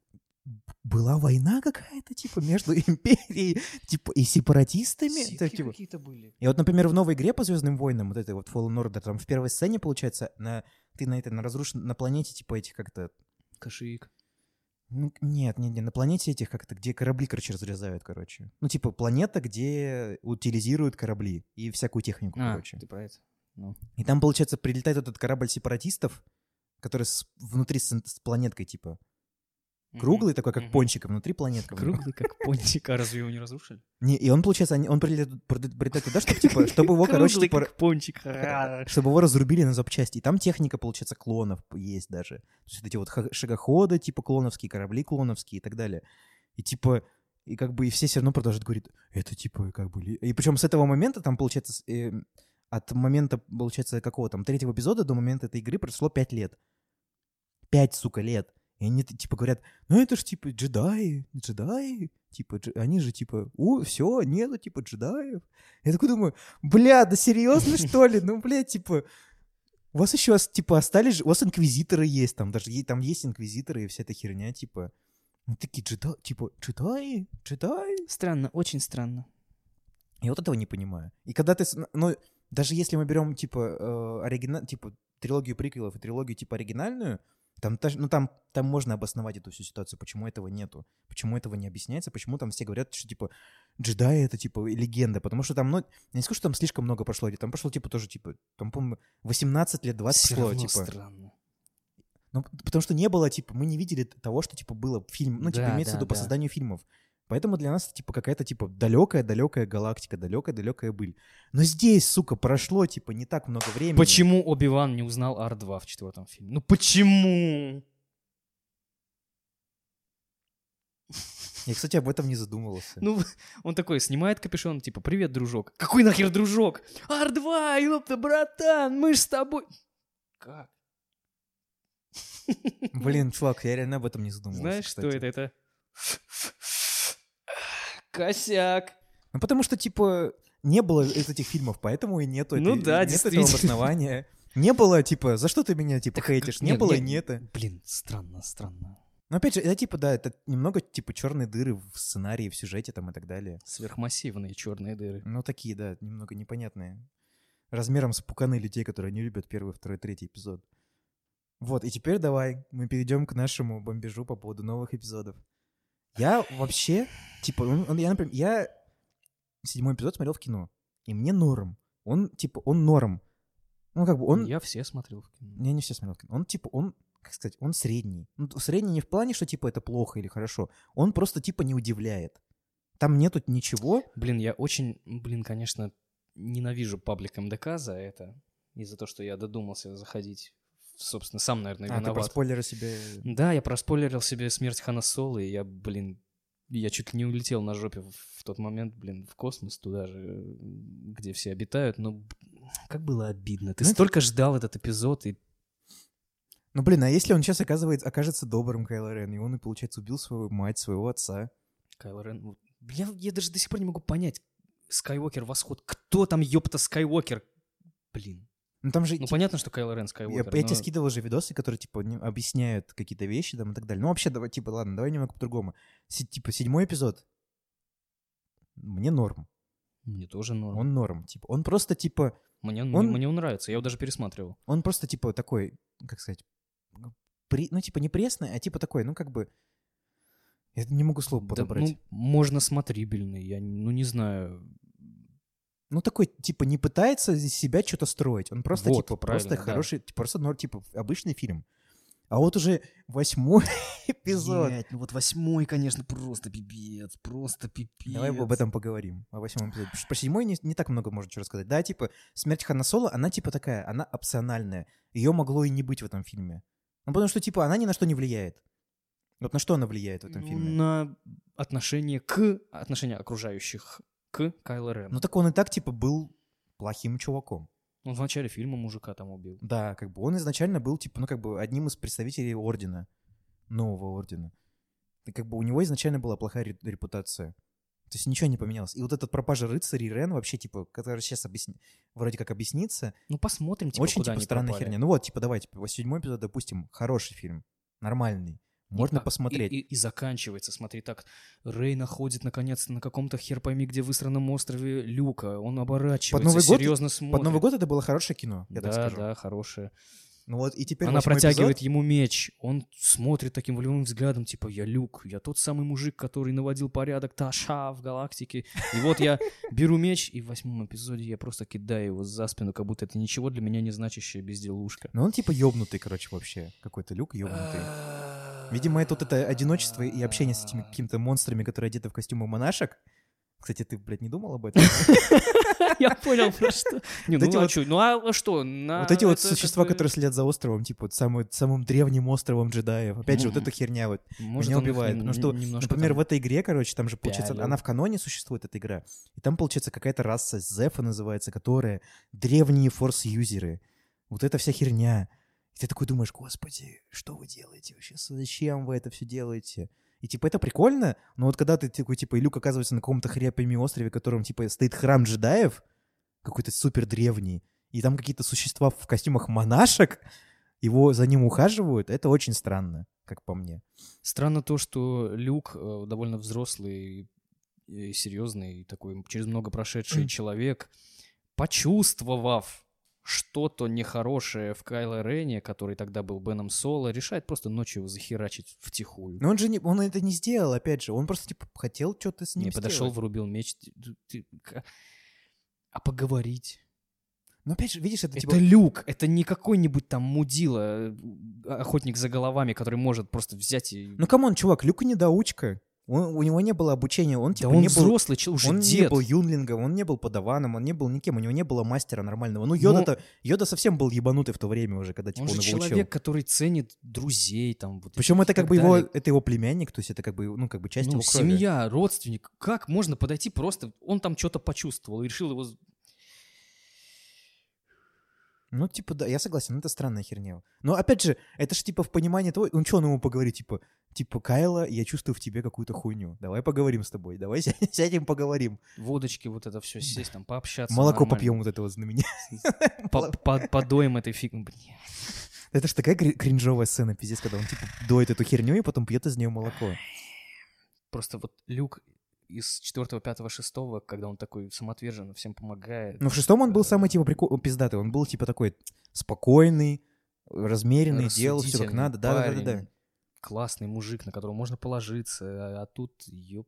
была война какая-то, типа, между империей, типа, и сепаратистами. Ситхи Это, типа, какие-то были. и вот, например, в новой игре по Звездным войнам, вот этой вот Fallen Order, там в первой сцене, получается, на, ты на этой, на разрушенной, на планете, типа, этих как-то, Кашик. ну, нет, нет, нет, на планете этих как-то, где корабли, короче, разрезают, короче. Ну, типа, планета, где утилизируют корабли и всякую технику, А, короче. ты про это. Ну. И там, получается, прилетает этот корабль сепаратистов, который с- внутри с, с планеткой, типа, круглый такой, как Мгм. пончик, а внутри планетка. Круглый, как пончик. А разве его не разрушили? Не, и он, получается, он прилетает, туда, чтобы, типа, чтобы его, короче, типа, как пончик. Чтобы его разрубили на запчасти. И там техника, получается, клонов есть даже. То есть вот эти вот шагоходы, типа клоновские, корабли клоновские и так далее. И типа, и как бы и все все равно продолжают говорить, это типа как бы... ли-». И причем с этого момента там, получается, с- э, от момента, получается, какого там, третьего эпизода до момента этой игры прошло пять лет. Пять, сука, лет. И они типа говорят, ну это ж типа джедаи, джедаи, типа, дж- они же типа, о, все, нету типа джедаев. Я такой думаю, бля, да серьезно что ли? Ну, бля, типа, у вас еще, типа, остались, же- у вас инквизиторы есть, там даже там есть инквизиторы и вся эта херня, типа, ну, такие джедаи, типа, джедаи, джедаи. Странно, очень странно. Я вот этого не понимаю. И когда ты, ну, даже если мы берем, типа, оригинал, типа, трилогию приквелов и трилогию типа оригинальную, там, та- ну, там, там можно обосновать эту всю ситуацию, почему этого нету, почему этого не объясняется, почему там все говорят, что, типа, джедаи — это, типа, легенда, потому что там, ну, я не скажу, что там слишком много прошло, там прошло, типа, тоже, типа, там, по-моему, 18 лет, 20 Всё прошло, типа. странно. Ну, потому что не было, типа, мы не видели того, что, типа, было в фильме, ну, типа, Да, имеется в да, виду по да. созданию фильмов. Поэтому для нас, это, типа, какая-то, типа, далекая-далекая галактика, далекая-далекая быль. Но здесь, сука, прошло, типа, не так много времени. Почему Оби-Ван не узнал Ар-2 в четвертом фильме? Ну почему? Я, кстати, об этом не задумывался. Ну, он такой снимает капюшон, типа, привет, дружок. Какой нахер дружок? Ар-2, ёпта, братан, мы ж с тобой... Как? Блин, чувак, я реально об этом не задумывался. Знаешь, что кстати. это? Это... Косяк. Ну, потому что, типа, не было из этих фильмов, поэтому и нету, Ну этой- да, нет этого обоснования. Не было, типа, за что ты меня, типа, Так, хейтишь? Не нет, было, и нет. Блин, странно, странно. Но опять же, это, типа, да, это немного, типа, черные дыры в сценарии, в сюжете там и так далее. Сверхмассивные черные дыры. Ну, такие, да, немного непонятные. Размером с пуканы людей, которые не любят первый, второй, третий эпизод. Вот, и теперь давай мы перейдем к нашему бомбежу по поводу новых эпизодов. Я вообще, типа, он- я, например, я седьмой эпизод смотрел в кино, и мне норм. Он, типа, он норм. Ну, как бы он... Я все смотрел в кино. Я не все смотрел в кино. Он, типа, он, как сказать, он средний. Ну, средний не в плане, что, типа, это плохо или хорошо. Он просто, типа, не удивляет. Там нету ничего. Блин, я очень, блин, конечно, ненавижу паблик МДК за это. И за то, что я додумался заходить. Собственно, сам, наверное, А, ты про виноват. спойлеры себе... Да, я проспойлерил себе смерть Хана Соло, и я, блин, я чуть ли не улетел на жопе в, тот момент, блин, в космос туда же, где все обитают. Но как было обидно. Ты Ну, это- столько ждал этот эпизод, и Ну, блин, а если он сейчас оказывается, окажется добрым Кайло Рен, и он, и, получается, убил свою мать, своего отца? Кайло Рен... Я, я даже до сих пор не могу понять, Скайуокер Восход, кто там, ёпта, Скайуокер? Блин. Ну, там же... Ну, типа, понятно, что Кайло Рен я, Скайуокер, я тебе но- скидывал же видосы, которые, типа, объясняют какие-то вещи там и так далее. Ну, вообще, давай, типа, ладно, давай немного по-другому. Си- типа, седьмой эпизод. Мне норм. Мне тоже норм. Он норм. Типа, он просто, типа, Мне, он- мне он нравится, я его даже пересматривал. он просто, типа, такой, как сказать, при, ну, типа, не пресный, а типа такой, ну, как бы... Я не могу слово Да, подобрать. ну, можно смотрибельный, я, ну, не знаю. Ну, такой, типа, не пытается из себя что-то строить. Он просто, Вот, типа, просто да. хороший, типа, просто, ну, типа, обычный фильм. А вот уже восьмой эпизод. Блядь, ну вот восьмой, конечно, просто пипец, просто пипец. Давай об этом поговорим, о восьмом эпизоде. Потому что Про седьмой не, не так много можно чего рассказать. Да, типа, смерть Хана Соло, она, типа, такая, она опциональная. Ее могло и не быть в этом фильме. Ну, потому что, типа, она ни на что не влияет. Вот на что она влияет в этом Ну, фильме? На отношение к, отношение окружающих к Кайло Рен. Ну, так он и так, типа, был плохим чуваком. Он в начале фильма мужика там убил. Да, как бы он изначально был, типа, ну, как бы одним из представителей ордена, нового ордена. И как бы у него изначально была плохая ре- репутация. То есть ничего не поменялось. И вот этот пропажа рыцарей Рен вообще, типа, который сейчас объясни... вроде как объяснится, Ну, посмотрим, типа, очень, куда типа, странная пропали. херня. Ну вот, типа, давай, типа, седьмой эпизод, допустим, хороший фильм, нормальный. Можно И- посмотреть. И, и- и заканчивается, смотри, так. Рэй находит, наконец-то, на каком-то хер пойми где высранном острове Люка. Он оборачивается, Новый год- серьезно смотрит. Под Новый год это было хорошее кино, я так да, скажу. да, хорошее. Ну вот, и теперь Она протягивает эпизод. ему меч. Он смотрит таким волевым взглядом, типа, я Люк, я тот самый мужик, который наводил порядок Таша в галактике. И вот я беру меч, и в восьмом эпизоде я просто кидаю его за спину, как будто это ничего для меня не значащая безделушка. Ну он типа ёбнутый, короче, вообще. Какой-то люк ёбнутый. Видимо, это вот это одиночество и общение с этими какими-то монстрами, которые одеты в костюмы монашек. Кстати, ты, блядь, не думал об этом? Я понял, про что. Не, ну а чё? Ну а что? на- Вот эти вот существа, которые следят за островом, типа самым древним островом джедаев. Опять же, вот эта херня вот меня убивает. Ну что, например, в этой игре, короче, там же, получается, она в каноне существует, эта игра. И там, получается, какая-то раса Зефа называется, которая древние форс-юзеры. Вот эта вся херня. И ты такой думаешь, господи, что вы делаете вообще? Зачем вы это все делаете? И типа это прикольно, но вот когда ты такой, типа, и Люк оказывается на каком-то хряпами острове, в котором, типа, стоит храм джедаев, какой-то супер древний, и там какие-то существа в костюмах монашек, его за ним ухаживают, это очень странно, как по мне. Странно то, что Люк э, довольно взрослый и серьезный, и такой через много прошедший человек, почувствовав что-то нехорошее в Кайло Рене, который тогда был Беном Соло, решает просто ночью его захерачить втихую. Но он же не, он это не сделал, опять же. Он просто, типа, хотел что-то с ним Не, подошел, сделать. врубил меч. А поговорить? Но опять же, видишь, это, Это типа... люк, это не какой-нибудь там мудила, э, охотник за головами, который может просто взять и... Ну, come on, чувак, Люк недоучка. Он, у него не было обучения, он, да типа, он не был... взрослый, чел- уже он не дед. был юнлингом, он не был падаваном, он не был никем, у него не было мастера нормального. Ну, Йода-то, Йода совсем был ебанутый в то время уже, когда, типа, он он, же его человек, учил. который ценит друзей, там, вот Причем это как бы его, далее. это его племянник, то есть это как бы, ну, как бы часть Ну, его крови. семья, родственник. Как можно подойти просто... Он там что-то почувствовал и решил его... Ну, типа, да, я согласен, это странная херня. Но, опять же, это же, типа, в понимании того, ну, что он ему поговорит, типа, типа, Кайла, я чувствую в тебе какую-то хуйню, давай поговорим с тобой, давай сядь- сядем поговорим. Водочки, вот это все сесть, там, пообщаться. Молоко нормально. попьем вот это вот знаменитое. По- по- Подоем этой фиг... Блин. Это ж такая кри- кринжовая сцена, пиздец, когда он, типа, доит эту херню и потом пьет из нее молоко. Просто вот Люк из 4 5 6 когда он такой самоотверженно всем помогает. Но в шестом он был э, самый, типа, прикол... пиздатый, он был, типа, такой спокойный, размеренный, делал все как надо, да-да-да. Классный мужик, на которого можно положиться, а, а тут, ёп.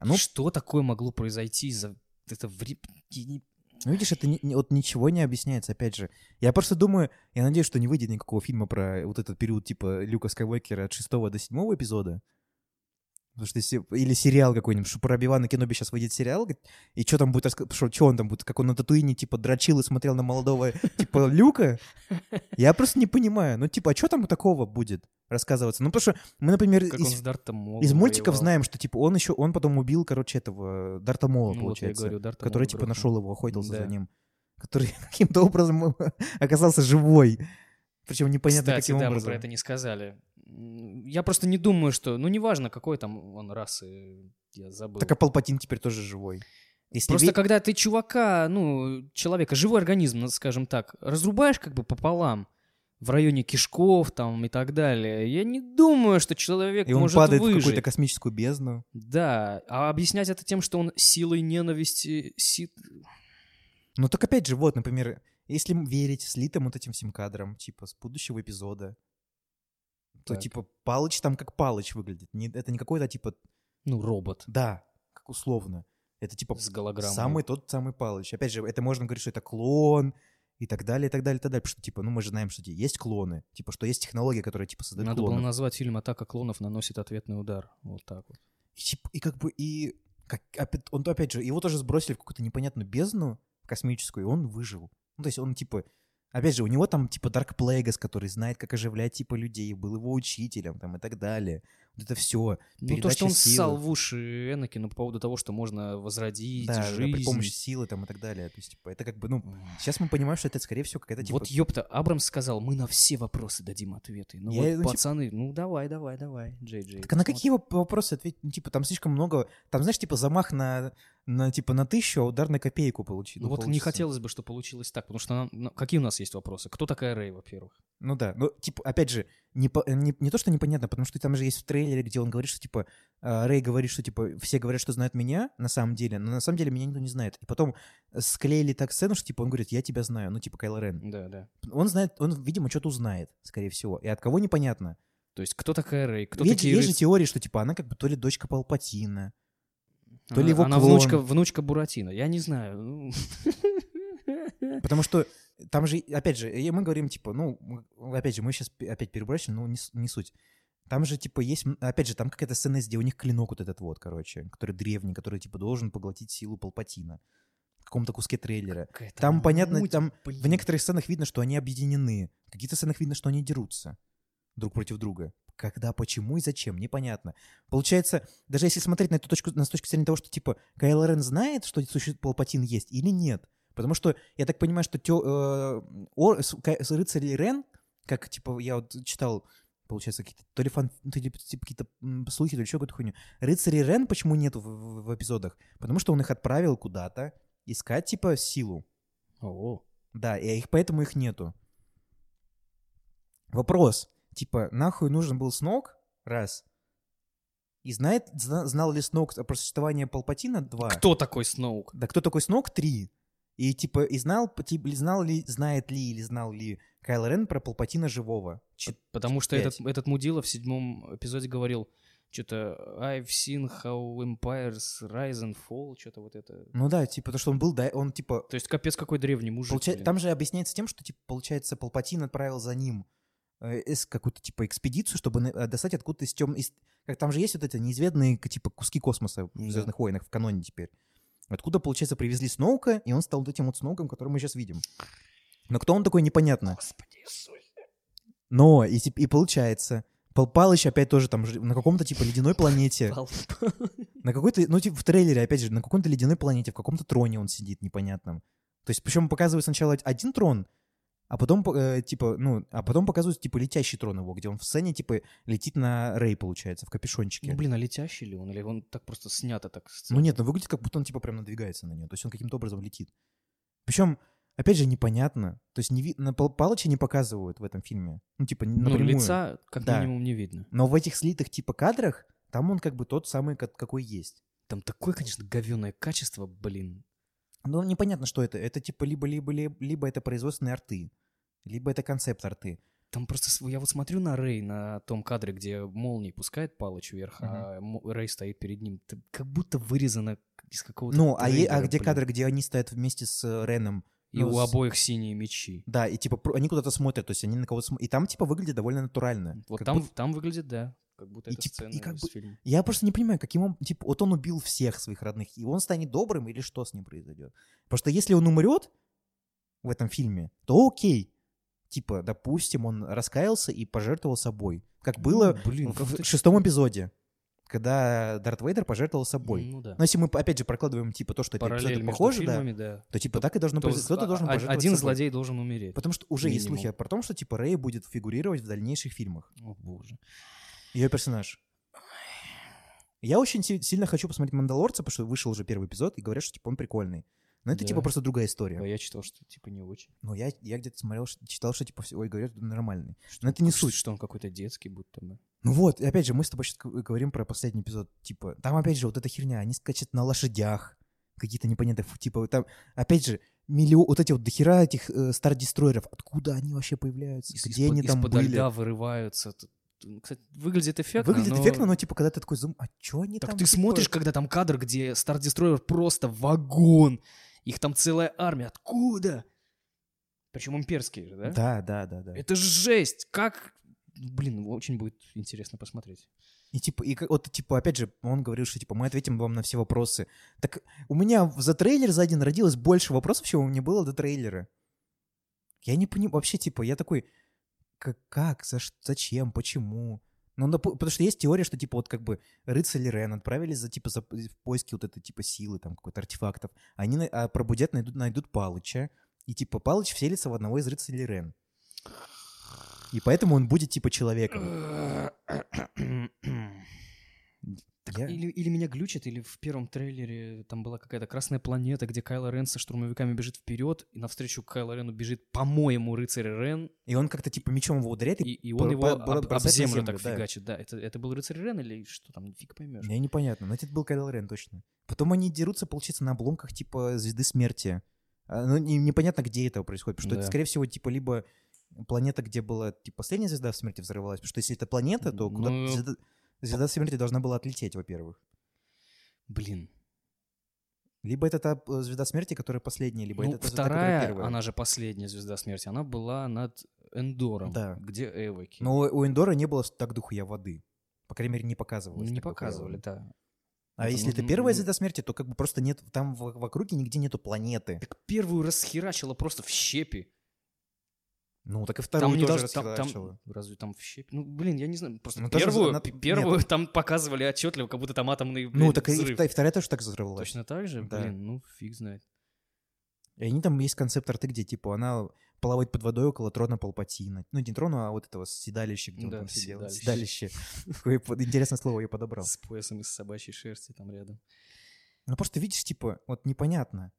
Ну, Что такое могло произойти за это вре- я не- Ну, видишь, это ни- вот ничего не объясняется, опять же. Я просто думаю, я надеюсь, что не выйдет никакого фильма про вот этот период типа Люка Скайуокера от 6 до 7 эпизода. Потому что если... Или сериал какой-нибудь, что про Оби-Вана Кеноби сейчас выйдет сериал, и что там будет рассказывать, что, что он там будет, как он на Татуине, типа, дрочил и смотрел на молодого, типа, Люка? Я просто не понимаю. Ну, типа, а что там такого будет рассказываться? Ну, потому что мы, например, Как из, из мультиков воевал. знаем, что, типа, он еще, он потом убил, короче, этого Дарта Мола, Ну, вот получается говорю, Дарта который Мола типа грохнул. нашел его, охотился Да. за ним, который каким-то образом оказался живой. Причем непонятно Кстати, каким да, мы образом. про это не сказали. Я просто не думаю, что... Ну, неважно, какой там он расы, я забыл. Так а Палпатин теперь тоже живой. Если Просто ве- когда ты чувака, ну, человека, живой организм, ну, скажем так, разрубаешь как бы пополам в районе кишков там и так далее, я не думаю, что человек и он может падает в выжить. какую-то космическую бездну. Да, а объяснять это тем, что он силой ненависти... си- Ну так опять же, вот, например, если верить слитым вот этим всем кадрам, типа, с будущего эпизода, то, Так. типа, Палыч там как Палыч выглядит. Не, это не какой-то, типа, Ну, робот да, как условно. Это, типа, с голограммой. самый тот самый Палыч. Опять же, это можно говорить, что это клон, и так далее, и так далее, и так далее. Потому что, типа, ну мы же знаем, что типа, есть клоны. Типа, что есть технология, которая, типа, создает Надо было клонов. назвать фильм «Атака клонов наносит ответный удар». Вот так вот. И, типа, и как бы, и... Как, опять, он, опять же, его тоже сбросили в какую-то непонятную бездну космическую, и он выжил. Ну, то есть он, типа... Опять же, у него там, типа, Дарк Плейгас, который знает, как оживлять, типа, людей, был его учителем, там, и так далее. Вот это все. Ну, то, что он силы. ссал в уши Энакину по поводу того, что можно возродить Да, да, жизнь. при помощи силы, там, и так далее. То есть, типа, это как бы, ну... Сейчас мы понимаем, что это, скорее всего, какая-то, типа... Вот ёпта, Абрамс сказал, мы на все вопросы дадим ответы. Ну Я, вот, ну, типа- пацаны, ну давай, давай, давай, Джей Джей. Так а на какие воп- вопросы ответить? Ну, типа, там слишком много... Там, знаешь, типа, замах на, на типа, на тысячу, а удар на копейку получил. Ну вот не хотелось бы, чтобы получилось так, потому что нам- ну, какие у нас есть вопросы? Кто такая Рэй, во-первых? Ну да, ну, типа, опять же, не, по- не, не то, что непонятно, потому что там же есть в трейлере, где он говорит, что, типа, э, Рэй говорит, что, типа, все говорят, что знают меня, на самом деле, но на самом деле меня никто не знает. И потом склеили так сцену, что, типа, он говорит, я тебя знаю, ну, типа, Кайло Рен. Да, да. Он знает, он, видимо, что-то узнает, скорее всего. И от кого непонятно. То есть кто такая Рэй? Кто есть, такие есть же теории, что, типа, она как бы то ли дочка Палпатина, то ли Она- его Она клон. внучка, внучка Буратино. Я не знаю. ну. Потому что там же, опять же, мы говорим, типа, ну, опять же, мы сейчас опять перебросим, но не, не суть. Там же, типа, есть, опять же, там какая-то сцена, где у них клинок вот этот вот, короче, который древний, который, типа, должен поглотить силу Палпатина в каком-то куске трейлера. Какая-то Там, понятно, муть, там блин. в некоторых сценах видно, что они объединены. В каких-то сценах видно, что они дерутся друг против друга. Когда, почему и зачем, непонятно. Получается, даже если смотреть на эту точку, на с точки зрения того, что, типа, Кайло Рен знает, что существует Палпатин есть или нет. Потому что, я так понимаю, что тё, э, о- с- с- рыцари Рен, как, типа, я вот читал, получается, какие-то, то ли фан, то ли, типа, какие-то слухи, то ли еще какую-то хуйню. Рыцари Рен почему нету в, в- в эпизодах? Потому что он их отправил куда-то искать, типа, силу. О, Да, и их поэтому их нету. Вопрос. Типа, нахуй нужен был Сноук? Раз. И знает, зна- знал ли Сноук о существовании Палпатина? Два. Кто такой Сноук? Да кто такой Сноук? Три. И типа, и знал, типа, знал ли, знает ли или знал ли Кайл Рен про Палпатина живого? Чет- Потому что этот, этот мудила в седьмом эпизоде говорил, что-то I've seen how empires rise and fall, что-то вот это. Ну да, типа, то, что он был, да, он типа... То есть капец какой древний мужик. получа-. Там же объясняется тем, что, типа, получается, Палпатин отправил за ним какую-то, типа, экспедицию, чтобы э, достать откуда-то из тем... из- Как там же есть вот эти неизведанные, типа, куски космоса в. «Звездных войнах» в каноне теперь. Откуда, получается, привезли Сноука, и он стал вот этим вот Сноуком, который мы сейчас видим. Но кто он такой, непонятно. Господи Иисусе. Но, и, и получается, Пал Палыч опять тоже там на каком-то, типа, ледяной планете. На какой-то, ну, типа, в трейлере, опять же, на какой-то ледяной планете, в каком-то троне он сидит непонятном. То есть, причем показывают сначала один трон, а потом, э, типа, ну, а потом показывают, типа, летящий трон его, где он в сцене, типа, летит на Рей, получается, в капюшончике. Ну, блин, а летящий ли он? Или он так просто снято так? Ну нет, ну выглядит, как будто он, типа, прям надвигается на нее. То есть он каким-то образом летит. Причем, опять же, непонятно. То есть не ви- на Пал- Палыча не показывают в этом фильме. Ну, типа, Ну, напрямую. лица как Да. минимум не видно. Но в этих слитых, типа, кадрах, там он как бы тот самый, ка- какой есть. Там такое, конечно, говёное качество, блин. Но непонятно, что это. Это типа либо, либо, это производственные арты, либо это концепт арты. Там просто, я вот смотрю на Рэй, на том кадре, где молнии пускает Палыч вверх, а Мо- Рэй стоит перед ним. Это как будто вырезано из какого-то Ну, а, е- а где блин. кадры, где они стоят вместе с э, Реном? И ну, у с- обоих синие мечи. Да, и типа они куда-то смотрят, то есть они на кого-то смотрят. И там типа выглядит довольно натурально. Вот там, будто- там выглядит, да, как будто И это типа- сцена и как из бы- фильма. Я просто не понимаю, каким он, типа, вот он убил всех своих родных, и он станет добрым, или что с ним произойдет? Потому что если он умрет в этом фильме, то окей. Типа, допустим, он раскаялся и пожертвовал собой. Как было Ну, блин, в, как ты- шестом эпизоде, когда Дарт Вейдер пожертвовал собой. Ну да. Но если мы, опять же, прокладываем, типа, то, что это эпизоды похожи, да, фильмами, да. то, типа, так и должно То произойти. Кто-то а- должен пожертвовать Один собой. злодей должен умереть. Потому что уже есть Минимум. слухи про то, что, типа, Рэй будет фигурировать в дальнейших фильмах. О, боже. Ее персонаж. Я очень си- сильно хочу посмотреть «Мандалорца», потому что вышел уже первый эпизод, и говорят, что, типа, он прикольный. Но это, Да. типа, просто другая история. А я читал, что типа не очень. Но я, я где-то смотрел, что- читал, что, типа, все, ой, говорят, нормальный. Но это не Что- суть. Что он какой-то детский будто бы. Ну вот, и опять же, мы с тобой сейчас говорим про последний эпизод. Типа, там опять же вот эта херня, они скачут на лошадях, какие-то непонятные, типа, там, опять же, миллион, вот эти вот дохера этих э, стар-дестройеров, откуда они вообще появляются, Из- где из-под- они там из-под были. льда вырываются. Кстати, выглядит эффектно, Выглядит но- эффектно, но типа, когда ты такой зум, а чё они Так там? ты типа, смотришь, когда там кадр, где Star Destroyer просто вагон. Их там целая армия. Откуда? Причем имперские же, да? Да, да, да, да. Это же жесть! Как... Блин, очень будет интересно посмотреть. И типа, и вот, типа, опять же, он говорил, что типа мы ответим вам на все вопросы. Так у меня за трейлер за один родилось больше вопросов, чем у меня было до трейлера. Я не понимаю, вообще, типа, я такой, как, как за, зачем, почему? Ну, допу- потому что есть теория, что, типа, вот как бы рыцари Рен отправились за, типа, за, в поиски вот этой, типа, силы, там, какой-то артефактов. Они на- а пробудят, найдут, найдут Палыча, и, типа, Палыч вселится в одного из рыцарей Рен. И поэтому он будет, типа, человеком. Так Я- или, или меня глючит, или в первом трейлере там была какая-то красная планета, где Кайло Рен со штурмовиками бежит вперед, и навстречу Кайло Рену бежит, по-моему, рыцарь Рен, И он как-то, типа, мечом его ударяет, и, и он его об, об землю, землю, так да. фигачит. Да, это, это был рыцарь Рен или что там, фиг поймешь. Мне непонятно, но это был Кайл Рен точно. Потом они дерутся, получается, на обломках типа звезды смерти. А, Ну, не- непонятно, где это происходит, потому что это, Да. скорее всего, типа, либо планета, где была, типа, последняя звезда смерти взорвалась, потому что если это планета, то куда Ну, звезда, смерти должна была отлететь, во-первых. Блин. Либо это та э, звезда смерти, которая последняя, либо Ну, это та звезда, которая вторая, первая. она же последняя звезда смерти, она была над Эндором, Да. где Эвоки. Но у Эндора не было так дохуя воды. По крайней мере, не показывалось. не показывали, да. А Это, если ну, это ну, первая ну, звезда смерти, то как бы просто нет, там в, в округе нигде нету планеты. Так первую расхерачила просто в щепи. Ну, так и вторую Там не тоже должно... Там, там-. Разве там в щепи? Ну, блин, я не знаю. Просто Ну, первую, за- пе- на- первую там показывали отчетливо, как будто там атомный Ну, блин, так и, взрыв. вта- и вторая тоже так взорвалась. Точно так же? Да. Блин, ну фиг знает. И они там есть концепт арты, где, типа, она плавает под водой около трона Палпатина. Ну, не трона, а вот этого седалища, где он Да, там сидел. седалище. Интересное слово я подобрал. С поясом из собачьей шерсти там рядом. Ну, просто видишь, типа, вот непонятно,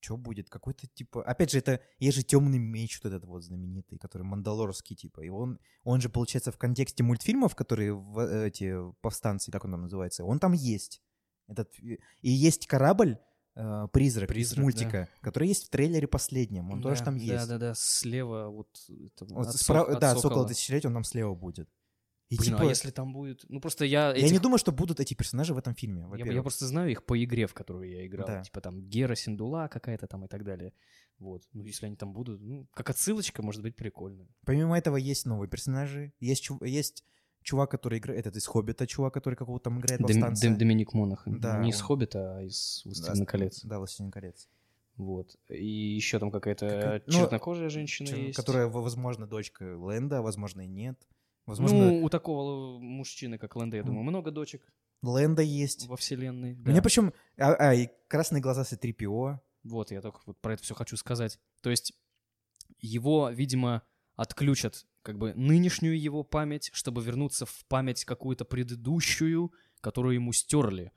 что будет. Какой-то, типа... Опять же, это... Есть же темный меч вот этот вот знаменитый, который мандалорский, типа. И он, он же, получается, в контексте мультфильмов, которые в- э, эти повстанцы, как он там называется, он там есть. Этот... И есть корабль, э, призрак, Призрак, из мультика, который есть в трейлере последнем. Он Да, тоже там Да, есть. да, да, слева вот... это Вот от сок- от да, сокола. сокол тысячелетия, он там слева будет. И Блин, типа, а если там будет... Ну, просто я... я этих- не думаю, что будут эти персонажи в этом фильме. Я, я просто знаю их по игре, в которую я играл. Да. Типа там Гера Синдула какая-то там и так далее. Вот. Ну, если они там будут, ну, как отсылочка, может быть, прикольно. Помимо этого есть новые персонажи. Есть, чу- есть чувак, который играет... Этот из Хоббита, чувак, который какого-то там играет Дом-. Дом- Доминик Монах. Да, Не из Хоббита, а из «Властелина колец». Да, «Властелин колец». Вот. И еще там какая-то Какая- ну, чернокожая женщина Чё- есть. Которая, возможно, дочка Лэнда, а возможно, и нет. Возможно, Ну, у такого мужчины, как Лэнда, я думаю, много дочек Лэнда есть. во вселенной. У меня да. причем... А, а, и красные глаза с 3 Вот, я только вот про это все хочу сказать. То есть его, видимо, отключат как бы нынешнюю его память, чтобы вернуться в память какую-то предыдущую, которую ему стерли.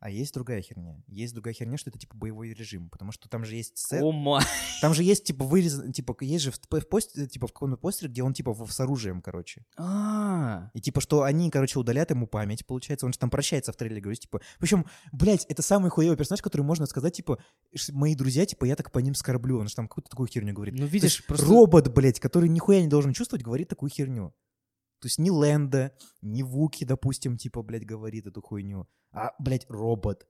А есть другая херня. Есть другая херня, что это типа боевой режим. Потому что там же есть. О май! Там же есть типа вырезан... Типа есть же в, в постере, типа в каком-то постере, где он типа в- с оружием, короче. А, И типа, что они, короче, удалят ему память, получается. Он же там прощается в трейлере, говорит, типа... Причем, блядь, это самый хуевый персонаж, который можно сказать, типа, мои друзья, типа, я так по ним скорблю. Он же там какую-то такую херню говорит. ну видишь, просто... Робот, блядь, который нихуя не должен чувствовать, говорит такую херню. То есть ни Лэнда, ни Вуки, допустим, типа, блядь, говорит эту хуйню. А, блядь, робот.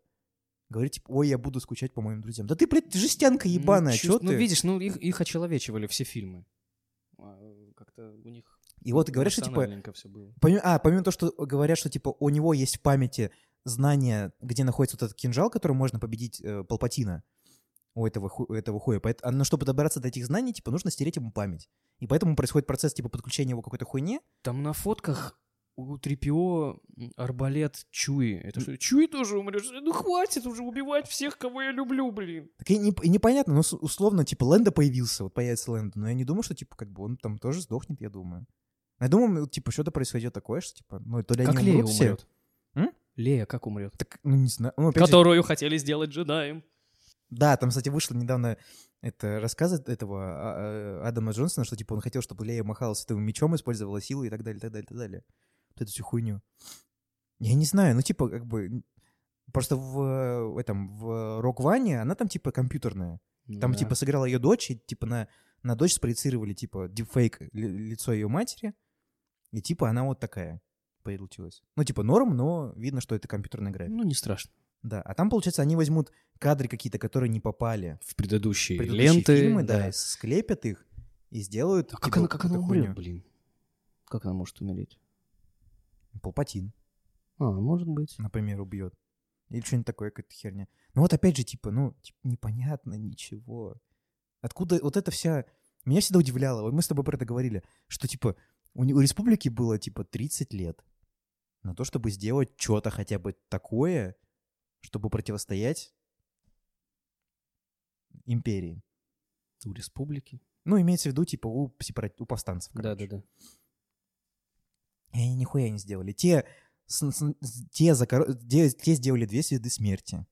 Говорит, типа, ой, я буду скучать по моим друзьям. Да ты, блядь, жестянка ебаная, ну, чё чувств- ты? Ну видишь, ну их, их очеловечивали все фильмы. А, Как-то у них И вот говорят, что, типа. Помимо, а, помимо того, что говорят, что типа у него есть в памяти знание, где находится вот этот кинжал, которым можно победить э, Палпатина у этого, ху- у этого хуя. Поэт- а, Но чтобы добраться до этих знаний, типа, нужно стереть ему память. И поэтому происходит процесс, типа, подключения его к какой-то хуйне. Там на фотках у Трипио арбалет Чуи. Это что, Чуи тоже умрет? Ну хватит уже убивать всех, кого я люблю, блин. Так и, не- и непонятно, но с- условно, типа, Лэнда появился, вот появится Лэнда, но я не думаю, что, типа, как бы он там тоже сдохнет, я думаю. Я думаю, типа, что-то происходит такое, что, типа, ну, то ли Как они Лея умрут все. умрет? М? Лея как умрет? Так, ну, не знаю. Ну, опять же, Которую хотели сделать джедаем. Да, там, кстати, вышло недавно это рассказ этого а, а, Адама Джонсона, что типа он хотел, чтобы Лея махала световым мечом, использовала силу и так далее, так далее, так далее. Вот эту всю хуйню. Я не знаю, ну типа как бы просто в, в этом в Рок Ване она там типа компьютерная. Там Да. типа сыграла ее дочь, и типа на на дочь спроецировали типа дипфейк ли- лицо ее матери, и типа она вот такая получилась. Ну типа норм, но видно, что это компьютерная графика. Ну, не страшно. Да, а там получается они возьмут кадры какие-то, которые не попали В предыдущие, предыдущие ленты. фильмы, да, и склепят их и сделают. А как она, как она умрет, блин? Как она может умереть? Палпатин, А, может быть. например, убьет. Или что-нибудь такое, какая-то херня. Ну вот опять же, типа, ну, типа, непонятно ничего. Откуда вот это вся... Меня всегда удивляло, вот мы с тобой про это говорили, что, типа, у, у республики было, типа, 30 лет на то, чтобы сделать что-то хотя бы такое, чтобы противостоять империи. У республики. Ну, имеется в виду, типа, у, у повстанцев. короче. Да-да-да. И они нихуя не сделали. Те, с- с- те, закор- те, те сделали две звезды смерти.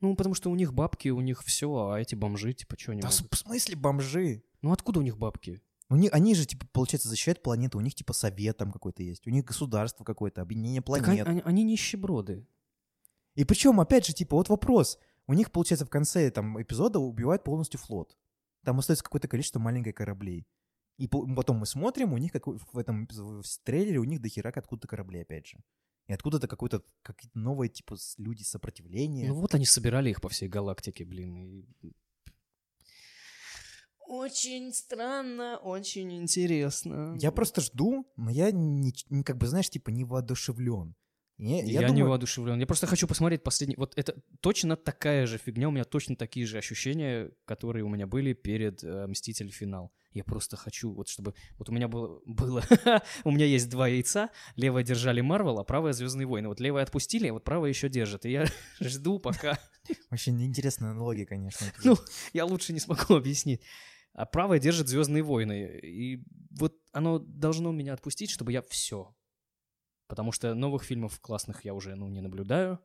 Ну, потому что у них бабки, у них все, а эти бомжи, типа, что они Да в могут? смысле бомжи? Ну, откуда у них бабки? У них, они же, типа, получается, защищают планету. У них, типа, совет там какой-то есть. У них государство какое-то, объединение Так они, планет. они- они нищеброды. И причем, опять же, типа, вот вопрос. У них, получается, в конце там эпизода убивают полностью флот. Там остается какое-то количество маленьких кораблей. И по- потом мы смотрим, у них как, в этом в трейлере у них дохера откуда-то кораблей, опять же. И откуда-то какой-то какие-то новые, типа, с- люди сопротивления. Ну, вот они собирали их по всей галактике, блин. и- Очень странно, очень интересно. Я просто жду, но я не, не как бы, знаешь, типа, не воодушевлен. Я, Я, я не думаю, воодушевлен. Я просто хочу посмотреть последний. Вот это точно такая же фигня. У меня точно такие же ощущения, которые у меня были перед э, Мститель финал. Я просто хочу, вот чтобы. Вот у меня было. было у меня есть два яйца. Левое держали Марвел, а правое Звездные войны. Вот левое отпустили, а вот правое еще держит. И я жду, пока. Вообще неинтересная аналогия, конечно. Ну, я лучше не смогу объяснить. А правое держит Звездные войны. И вот оно должно меня отпустить, чтобы я все. Потому что новых фильмов классных я уже ну, не наблюдаю.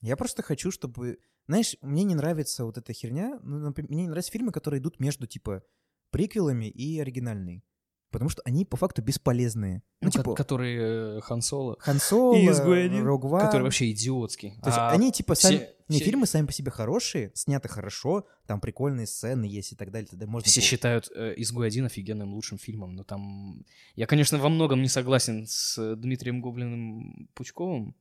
Я просто хочу, чтобы... Знаешь, мне не нравится вот эта херня. Ну, например, мне не нравятся фильмы, которые идут между, типа, приквелами и оригинальной. Потому что они по факту бесполезные. Ну, Ну, типа, который э, Хан Соло, Хан Соло, Изгой один, Рог Ван. который вообще идиотский. То есть А они типа все- сами... Не, все- фильмы сами по себе хорошие, сняты хорошо, там прикольные сцены есть и так далее. Тогда можно Все было- считают э, «Изгой один» офигенным лучшим фильмом, но там... Я, конечно, во многом не согласен с э, Дмитрием Гоблиным Пучковым,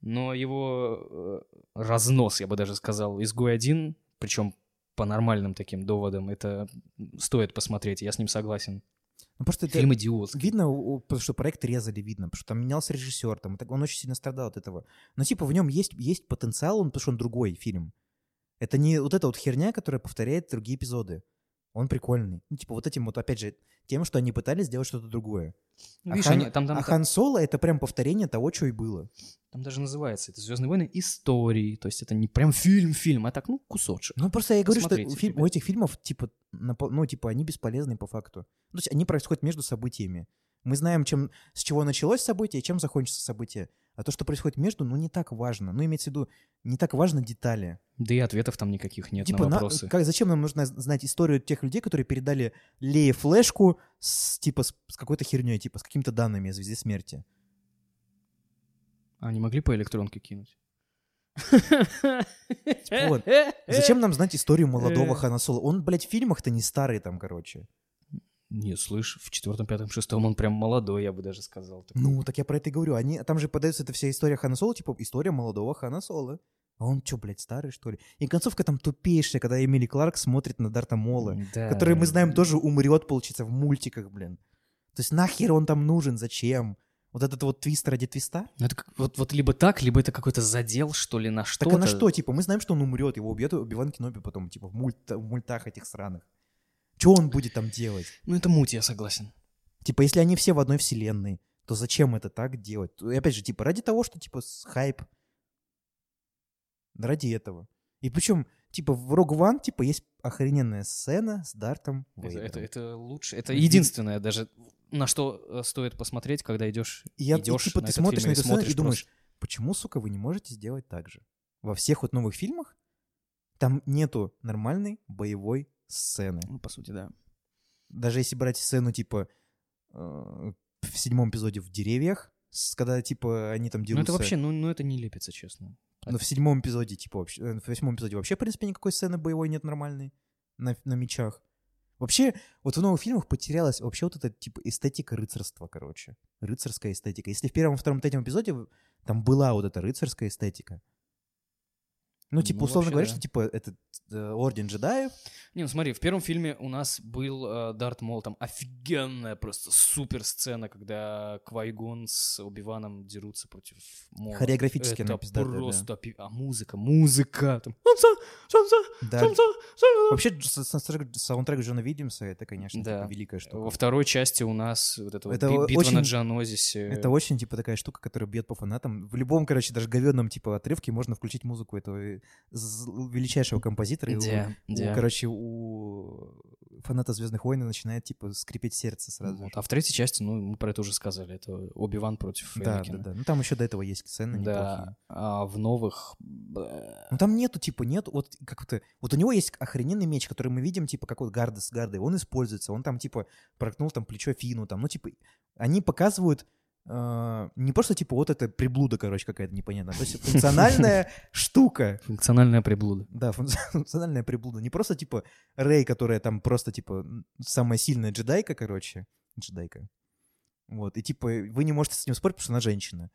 но его э, разнос, я бы даже сказал, «Изгой один», причем по нормальным таким доводам, это стоит посмотреть, я с ним согласен. Ну, просто это Фильм идиотский. видно, потому что проект резали, видно, потому что там менялся режиссер, там, он очень сильно страдал от этого. Но типа в нем есть, есть потенциал, он, потому что он другой фильм. Это не вот эта вот херня, которая повторяет другие эпизоды. Он прикольный. Ну, типа вот этим вот, опять же, тем, что они пытались сделать что-то другое. Ну, а видишь, Хан, они- там, там, а Хан Соло — это прям повторение того, что и было. там даже называется это «Звездные войны. Истории», то есть это не прям фильм-фильм, а так, ну, кусочек. Ну, просто я говорю, что Посмотрите, фильм- у этих фильмов, типа, ну, типа, они бесполезны по факту. То есть они происходят между событиями. Мы знаем, чем, с чего началось событие и чем закончится событие. А то, что происходит между, ну, не так важно. Ну, имеется в виду, не так важно детали. Да и ответов там никаких нет типа, на на- вопросы. как, зачем нам нужно знать историю тех людей, которые передали Лее флешку с, типа, с, с какой-то херней, типа, с какими-то данными о Звезде Смерти? А не могли по электронке кинуть? вот, Зачем нам знать историю молодого Э. Хана Соло? Он, блядь, в фильмах-то не старый там, короче. Не, слышь, в четвертом, пятом, шестом он прям молодой, я бы даже сказал. Такой. Ну, так я про это и говорю. Они, там же подается эта вся история Хана Соло, типа история молодого Хана Соло. А он что, блядь, старый, что ли? И концовка там тупейшая, когда Эмили Кларк смотрит на Дарта Мола, Да. который, мы знаем, тоже умрет, получится, в мультиках, блин. То есть нахер он там нужен, зачем? Вот этот вот твист ради твиста? Ну, это как- вот, вот либо так, либо это какой-то задел, что ли, на что-то. Так а на что, типа, мы знаем, что он умрет, его убьет Убиван Кеноби потом, типа, в, мульт- в мультах этих сраных. Что он будет там делать? Ну, это муть, я согласен. Типа, если они все в одной вселенной, то зачем это так делать? И опять же, типа, ради того, что, типа, с- хайп. Ради этого. И причем, типа, в Rogue One, типа, есть охрененная сцена с Дартом Это, Вейдером. это, это лучше. Это единственное даже, на что э, стоит посмотреть, когда идешь, и, идешь типа, на ты этот смотришь фильм на и эту сцену и смотришь думаешь, просто. почему, сука, вы не можете сделать так же? Во всех вот новых фильмах там нету нормальной боевой сцены. Ну, по сути, да. Даже если брать сцену, типа, э, в седьмом эпизоде в деревьях, с- когда, типа, они там Ну, дерутся... это вообще, ну, ну, это не лепится, честно. Но в седьмом эпизоде, типа, вообще, э, в восьмом эпизоде вообще, в принципе, никакой сцены боевой нет нормальной на, на мечах. Вообще, вот в новых фильмах потерялась вообще вот эта, типа, эстетика рыцарства, короче. Рыцарская эстетика. Если в первом, втором, третьем эпизоде там была вот эта рыцарская эстетика. Ну, типа, Ну, условно вообще, говоря, да. что, типа, это э, Орден джедаев. Не, ну смотри, в первом фильме у нас был э, Дарт Мол, там офигенная просто супер сцена, когда Квайгон с Убиваном дерутся против Мола. Хореографически Это да. просто... пи- А музыка, музыка, там... «Солнце, солнце, Да. солнце, солнце». Вообще, саундтрек, Джона Вильямса, это, конечно, Да. типа, великая штука. Во второй части у нас вот эта Это би- битва очень- на Джанозисе. Это очень, типа, такая штука, которая бьет по фанатам. В любом, короче, даже говенном, типа, отрывке можно включить музыку этого з- величайшего композитора. и у- Да, у, да. короче, у фаната Звездных войн начинает, типа, скрипеть сердце сразу. Вот. А в третьей части, ну, мы про это уже сказали, это Оби-Ван против Да, да, Энакина. да. Ну, там еще до этого есть сцены неплохие. Да, а в новых... Ну, там нету, типа, нет, вот как-то... Вот у него есть охрененный меч, который мы видим, типа, как вот Гарда с Гардой. Он используется, он там, типа, проткнул там плечо Фину, там, ну, типа, они показывают э, не просто, типа, вот это приблуда, короче, какая-то непонятная. То есть функциональная штука. Функциональная приблуда. Да, функци- функциональная приблуда. Не просто, типа, Рэй, которая там просто, типа, самая сильная джедайка, короче. Джедайка. Вот, и, типа, вы не можете с ним спорить, потому что она женщина.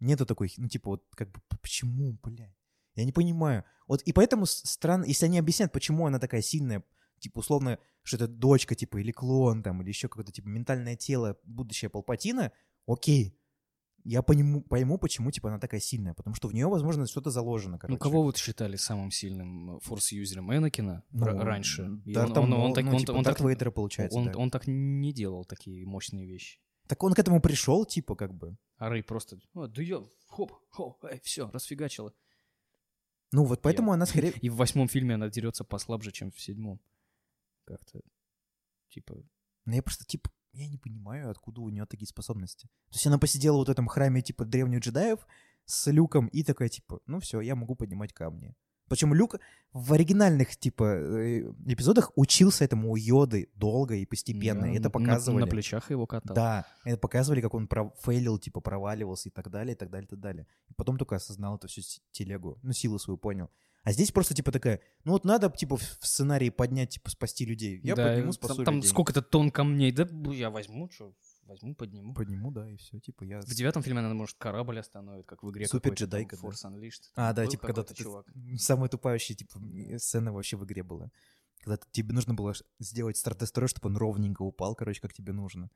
Нету такой, ну, типа, вот, как бы, почему, блядь? Я не понимаю. Вот, и поэтому странно, если они объяснят, почему она такая сильная, типа, условно, что это дочка, типа, или клон, там, или еще какое-то, типа, ментальное тело, будущее Палпатина, окей. Я пойму, пойму, почему, типа, она такая сильная. Потому что в нее, возможно, что-то заложено, короче. Ну, кого вот считали самым сильным форс-юзером Энакина Ну, раньше? И Дарта он, он- он Мол- так, ну, он, типа, он Дарт так, Вейдера, получается, он, да. он так не делал такие мощные вещи. Так он к этому пришел, типа, как бы. А Рэй просто, «А, да я, хоп, хоп, эй, все, расфигачила. Ну, вот поэтому она скорее... И в восьмом фильме она дерется послабже, чем в седьмом. Как-то, типа, Ну, я просто, типа, я не понимаю, откуда у нее такие способности. То есть она посидела вот в этом храме, типа, древних джедаев с люком и такая, типа, ну все, я могу поднимать камни. Причем Люк в оригинальных, типа, э, эпизодах учился этому у Йоды долго и постепенно. Да, и это на- показывали. На, плечах его катал. Да, это показывали, как он фейлил, типа, проваливался и так далее, и так далее, и так далее. И потом только осознал эту всю телегу, ну, силу свою понял. А здесь просто, типа, такая, ну, вот надо, типа, в сценарии поднять, типа, спасти людей. Я Да, подниму, там- спасу Там людей. сколько-то тонн камней. Да б- я возьму, что, возьму, подниму. Подниму, да, и все, типа, я... В девятом фильме она, может, корабль остановит, как в игре Супер там джедайка, да. Force Unleashed. А, Там да, был типа, когда ты... чувак. Самая тупающая, типа, сцена вообще в игре была. Когда тебе нужно было сделать стратострой, чтобы он ровненько упал, короче, как тебе нужно.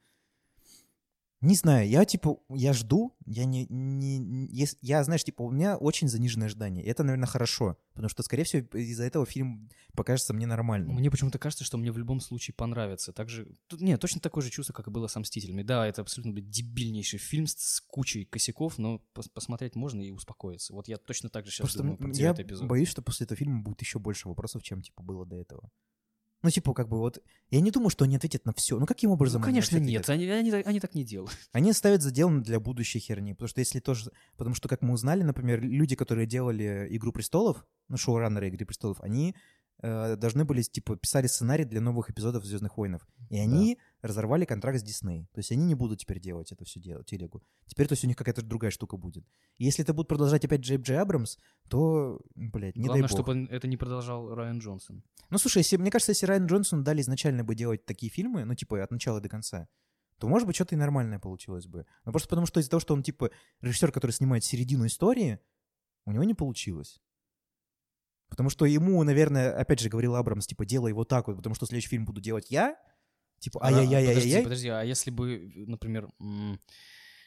Не знаю, я, типа, я жду, я не... не, я, знаешь, типа, у меня очень заниженное ожидание. Это, наверное, хорошо, потому что, скорее всего, из-за этого фильм покажется мне нормальным. Мне почему-то кажется, что мне в любом случае понравится. Также, тут, не, точно такое же чувство, как и было со «Мстителями». Да, это абсолютно блядь, дебильнейший фильм с, с кучей косяков, но пос- посмотреть можно и успокоиться. Вот я точно так же сейчас Просто думаю про я эпизод. боюсь, что после этого фильма будет еще больше вопросов, чем, типа, было до этого. Ну, типа, как бы вот... Я не думаю, что они ответят на все. Ну, каким Ну, образом они конечно, ответят? нет, они, они, так- они так не делают. Они ставят задел для будущей херни, потому что если тоже... Потому что, как мы узнали, например, люди, которые делали «Игру престолов», ну, шоураннеры «Игры престолов», они э, должны были, типа, писали сценарий для новых эпизодов «Звездных войнов». И они разорвали контракт с Дисней. То есть они не будут теперь делать это все дело, телегу. Теперь, то есть у них какая-то другая штука будет. И если это будут продолжать опять Джей Джей Абрамс, то, блядь, не Главное, дай бог. чтобы это не продолжал Райан Джонсон. Ну, слушай, если, мне кажется, если Райан Джонсон дали изначально бы делать такие фильмы, ну, типа, от начала до конца, то, может быть, что-то и нормальное получилось бы. Но просто потому, что из-за того, что он, типа, режиссер, который снимает середину истории, у него не получилось. Потому что ему, наверное, опять же, говорил Абрамс, типа, делай вот так вот, потому что следующий фильм буду делать я. Типа, А, Подожди, ай-яй-яй-яй-яй. подожди, а если бы, например,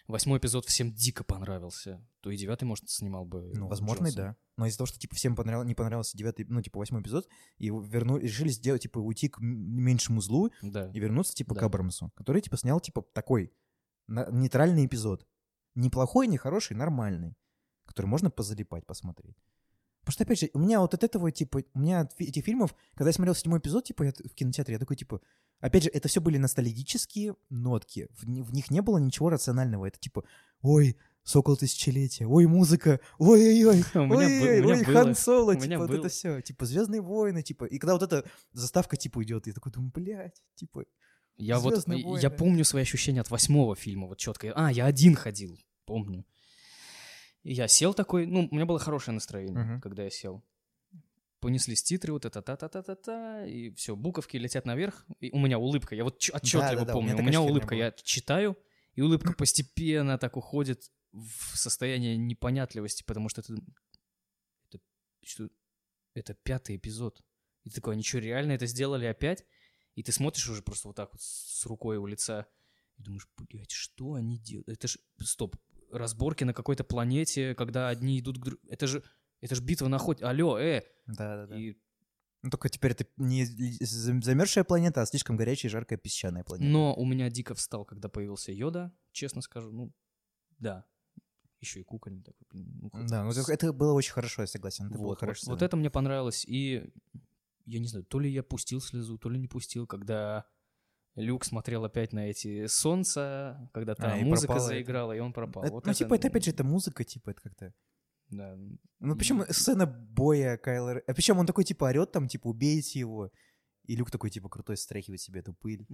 восьмой эпизод всем дико понравился, то и девятый, может, снимал бы Ну, возможно, и Джонсон. да. Но из-за того, что, типа, всем понравился, не понравился девятый, ну, типа, восьмой эпизод, и верну, решили сделать, типа, уйти к меньшему злу Да. и вернуться, типа, к Да. Абрамсу, который, типа, снял, типа, такой нейтральный эпизод. Не плохой, не хороший, нормальный, который можно позалипать, посмотреть. Потому что, опять же, у меня вот от этого, типа, у меня от этих фильмов, когда я смотрел седьмой эпизод, типа, я в кинотеатре, я такой, типа, опять же, это все были ностальгические нотки, в, в них не было ничего рационального, это типа, ой, Сокол тысячелетия, ой, музыка, ой-ой-ой, меня ой, Хан Соло, типа, вот это все, типа, Звездные войны, типа, и когда вот эта заставка, типа, идет, я такой думаю, блядь, типа, Я вот, «Звездные я войны». помню свои ощущения от восьмого фильма, вот четко. А, я один ходил, помню. И я сел такой, ну, у меня было хорошее настроение, когда я сел. Понеслись титры, вот это та-та-та-та-та, и все, буковки летят наверх, и у меня улыбка, я вот отчетливо Да-да-да, у меня помню, у меня же херня улыбка, я читаю, и улыбка постепенно так уходит в состояние непонятливости, потому что это, это, что, это пятый эпизод. И ты такой, они что, реально это сделали опять? И ты смотришь уже просто вот так вот с рукой у лица и думаешь, блядь, что они делают? Это ж, стоп, разборки на какой-то планете, когда одни идут к другу. Это же, это же битва на охоте. Алло, э! да-да-да. И, Ну, только теперь это не замерзшая планета, а слишком горячая, жаркая, песчаная планета. но у меня дико встал, когда появился Йода, честно скажу. Ну, да. Еще и кукольный такой. блин, ну, Да, ну, это- это было очень хорошо, я согласен, это было Вот, хорошо. вот, вот это мне понравилось. И я не знаю, то ли я пустил слезу, то ли не пустил, когда Люк смотрел опять на эти солнца, когда там А, музыка пропало это. заиграла, и он пропал. Это- Вот ну, типа, это опять же, это музыка, типа, это как-то... Да. Ну, причем сцена боя Кайлера... А причем он такой, типа, орет там, типа, убейте его. И Люк такой, типа, крутой, стряхивает себе эту пыль.